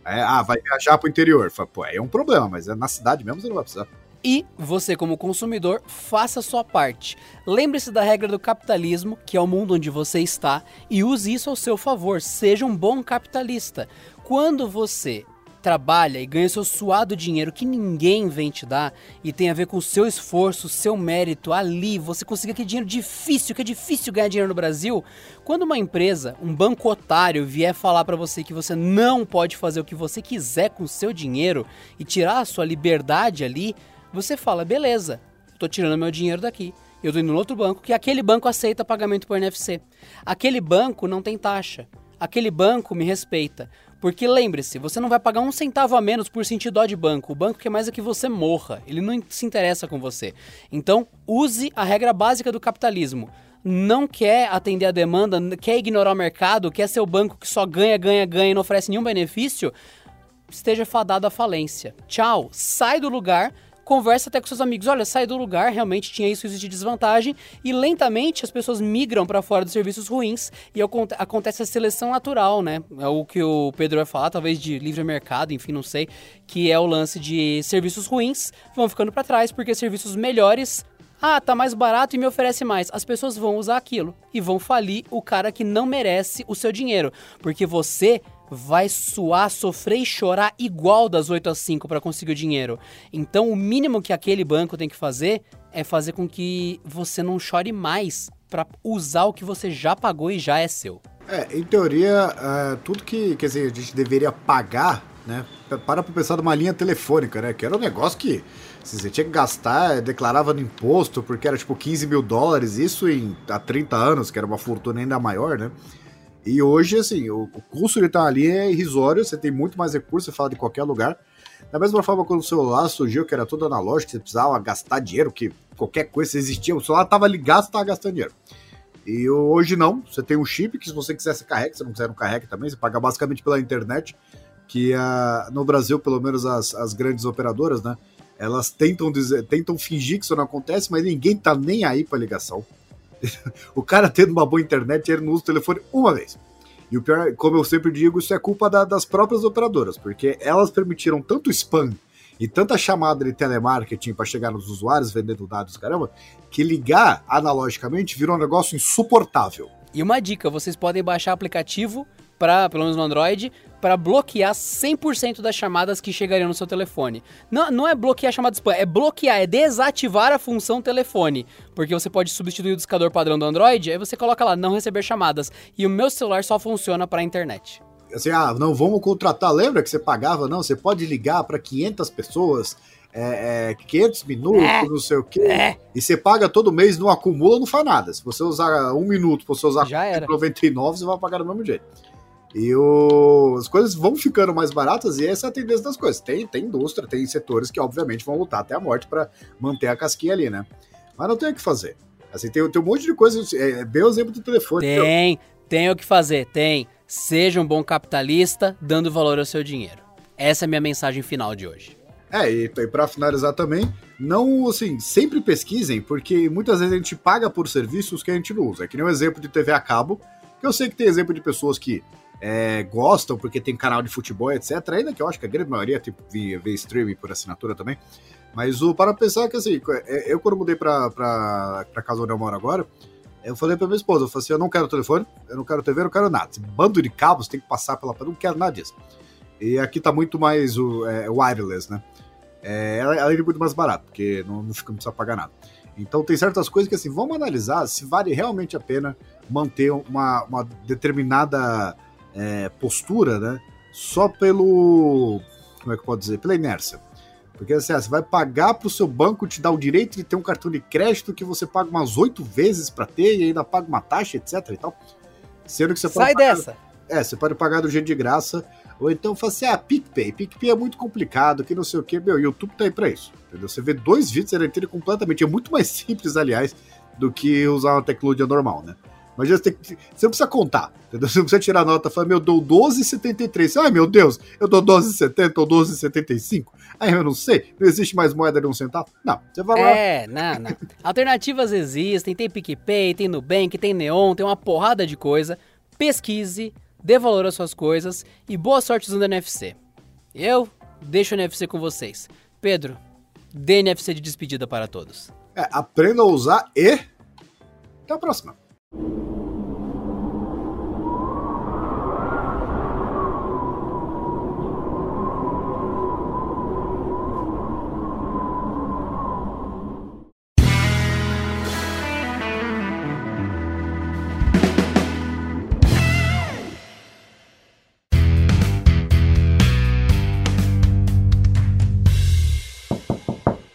É, ah, vai viajar pro interior. Fala, Pô, é um problema, mas é na cidade mesmo você não vai precisar. E você, como consumidor, faça a sua parte. Lembre-se da regra do capitalismo, que é o mundo onde você está, e use isso ao seu favor. Seja um bom capitalista. Quando você trabalha e ganha seu suado dinheiro que ninguém vem te dar e tem a ver com o seu esforço, seu mérito ali, você conseguir aquele dinheiro difícil, que é difícil ganhar dinheiro no Brasil. Quando uma empresa, um banco otário vier falar para você que você não pode fazer o que você quiser com o seu dinheiro e tirar a sua liberdade ali, você fala: "Beleza, tô tirando meu dinheiro daqui eu tô indo no outro banco, que aquele banco aceita pagamento por NFC. Aquele banco não tem taxa. Aquele banco me respeita. Porque lembre-se, você não vai pagar um centavo a menos por sentir dó de banco. O banco quer mais é que você morra. Ele não se interessa com você. Então, use a regra básica do capitalismo. Não quer atender a demanda, quer ignorar o mercado, quer ser o banco que só ganha, ganha, ganha e não oferece nenhum benefício, esteja fadado à falência. Tchau, sai do lugar, conversa até com seus amigos. Olha, sai do lugar, realmente tinha isso, isso de desvantagem. E lentamente as pessoas migram para fora dos serviços ruins e acontece a seleção natural, né? É o que o Pedro vai falar, talvez de livre mercado, enfim, não sei. Que é o lance de serviços ruins vão ficando para trás porque serviços melhores ah, tá mais barato e me oferece mais. As pessoas vão usar aquilo e vão falir o cara que não merece o seu dinheiro, porque você vai suar, sofrer e chorar igual das 8 às 5 para conseguir o dinheiro. Então, o mínimo que aquele banco tem que fazer é fazer com que você não chore mais para usar o que você já pagou e já é seu. É, em teoria, uh, tudo que quer dizer, a gente deveria pagar, né? Para para pensar numa linha telefônica, né? Que era um negócio que se você tinha que gastar, declarava no imposto, porque era tipo 15 mil dólares, isso em, há 30 anos, que era uma fortuna ainda maior, né? E hoje, assim, o, o custo de estar ali é irrisório, você tem muito mais recursos, você fala de qualquer lugar. Da mesma forma, quando o celular surgiu, que era todo analógico, você precisava gastar dinheiro, que qualquer coisa existia, o celular estava ligado, você estava gastando dinheiro. E hoje não, você tem um chip que se você quiser você carrega, se não quiser não carrega também, você paga basicamente pela internet, que uh, no Brasil, pelo menos as, as grandes operadoras, né, elas tentam, dizer, tentam fingir que isso não acontece, mas ninguém tá nem aí pra ligação. <laughs> o cara tendo uma boa internet, ele não usa o telefone uma vez. E o pior, como eu sempre digo, isso é culpa da, das próprias operadoras, porque elas permitiram tanto spam e tanta chamada de telemarketing para chegar nos usuários vendendo dados, caramba, que ligar analogicamente virou um negócio insuportável. E uma dica, vocês podem baixar aplicativo para, pelo menos no Android, para bloquear 100% das chamadas que chegariam no seu telefone. Não, não é bloquear a chamada spam, é bloquear, é desativar a função telefone. Porque você pode substituir o discador padrão do Android, aí você coloca lá, não receber chamadas. E o meu celular só funciona para a internet. Assim, ah, não vamos contratar. Lembra que você pagava? Não, você pode ligar para 500 pessoas, é, é, 500 minutos, é, não sei o quê. É. E você paga todo mês, não acumula, não faz nada. Se você usar um minuto, se você usar Já 99, você vai pagar do mesmo jeito. E o... as coisas vão ficando mais baratas e essa é a tendência das coisas. Tem, tem indústria, tem setores que obviamente vão lutar até a morte para manter a casquinha ali, né? Mas não tem o que fazer. Assim, tem, tem um monte de coisas. É, é bem o exemplo do telefone. Tem, tem o que fazer, tem. Seja um bom capitalista, dando valor ao seu dinheiro. Essa é a minha mensagem final de hoje. É, e, e para finalizar também, não, assim, sempre pesquisem, porque muitas vezes a gente paga por serviços que a gente não usa. É que nem o um exemplo de TV a cabo, que eu sei que tem exemplo de pessoas que é, gostam porque tem canal de futebol, etc. Ainda que eu acho que a grande maioria tipo, vê, vê streaming por assinatura também. Mas o para pensar que assim, é, eu quando mudei pra, pra, pra casa onde eu moro agora, eu falei pra minha esposa, eu falei assim, eu não quero telefone, eu não quero TV, eu não quero nada. Esse bando de cabos tem que passar pela... Eu não quero nada disso. E aqui tá muito mais o é, wireless, né? É, ela, é muito mais barato, porque não, não, fica, não pagar nada. Então tem certas coisas que assim, vamos analisar se vale realmente a pena manter uma, uma determinada é, postura, né? Só pelo. Como é que eu posso dizer? Pela inércia. Porque assim, ah, você vai pagar para o seu banco te dar o direito de ter um cartão de crédito que você paga umas oito vezes para ter e ainda paga uma taxa, etc e tal. Sendo que você Sai pagar... dessa! É, você pode pagar do jeito de graça. Ou então fala assim, ah, PicPay. PicPay é muito complicado, que não sei o que. Meu, YouTube tá aí pra isso. Entendeu? Você vê dois vídeos, ele inteiro completamente. É muito mais <laughs> simples, aliás, do que usar uma tecnologia normal, né? Mas você, tem, você não precisa contar, entendeu? Você não precisa tirar nota e falar, meu, eu dou 12,73. Ai, meu Deus, eu dou 12,70 ou 12,75. Aí eu não sei, não existe mais moeda de um centavo? Não, você vai lá. É, não, não. <laughs> Alternativas existem, tem PicPay, tem Nubank, tem Neon, tem uma porrada de coisa. Pesquise, dê valor às suas coisas e boa sorte usando NFC. Eu deixo o NFC com vocês. Pedro, dê NFC de despedida para todos. É, aprenda a usar e até a próxima. you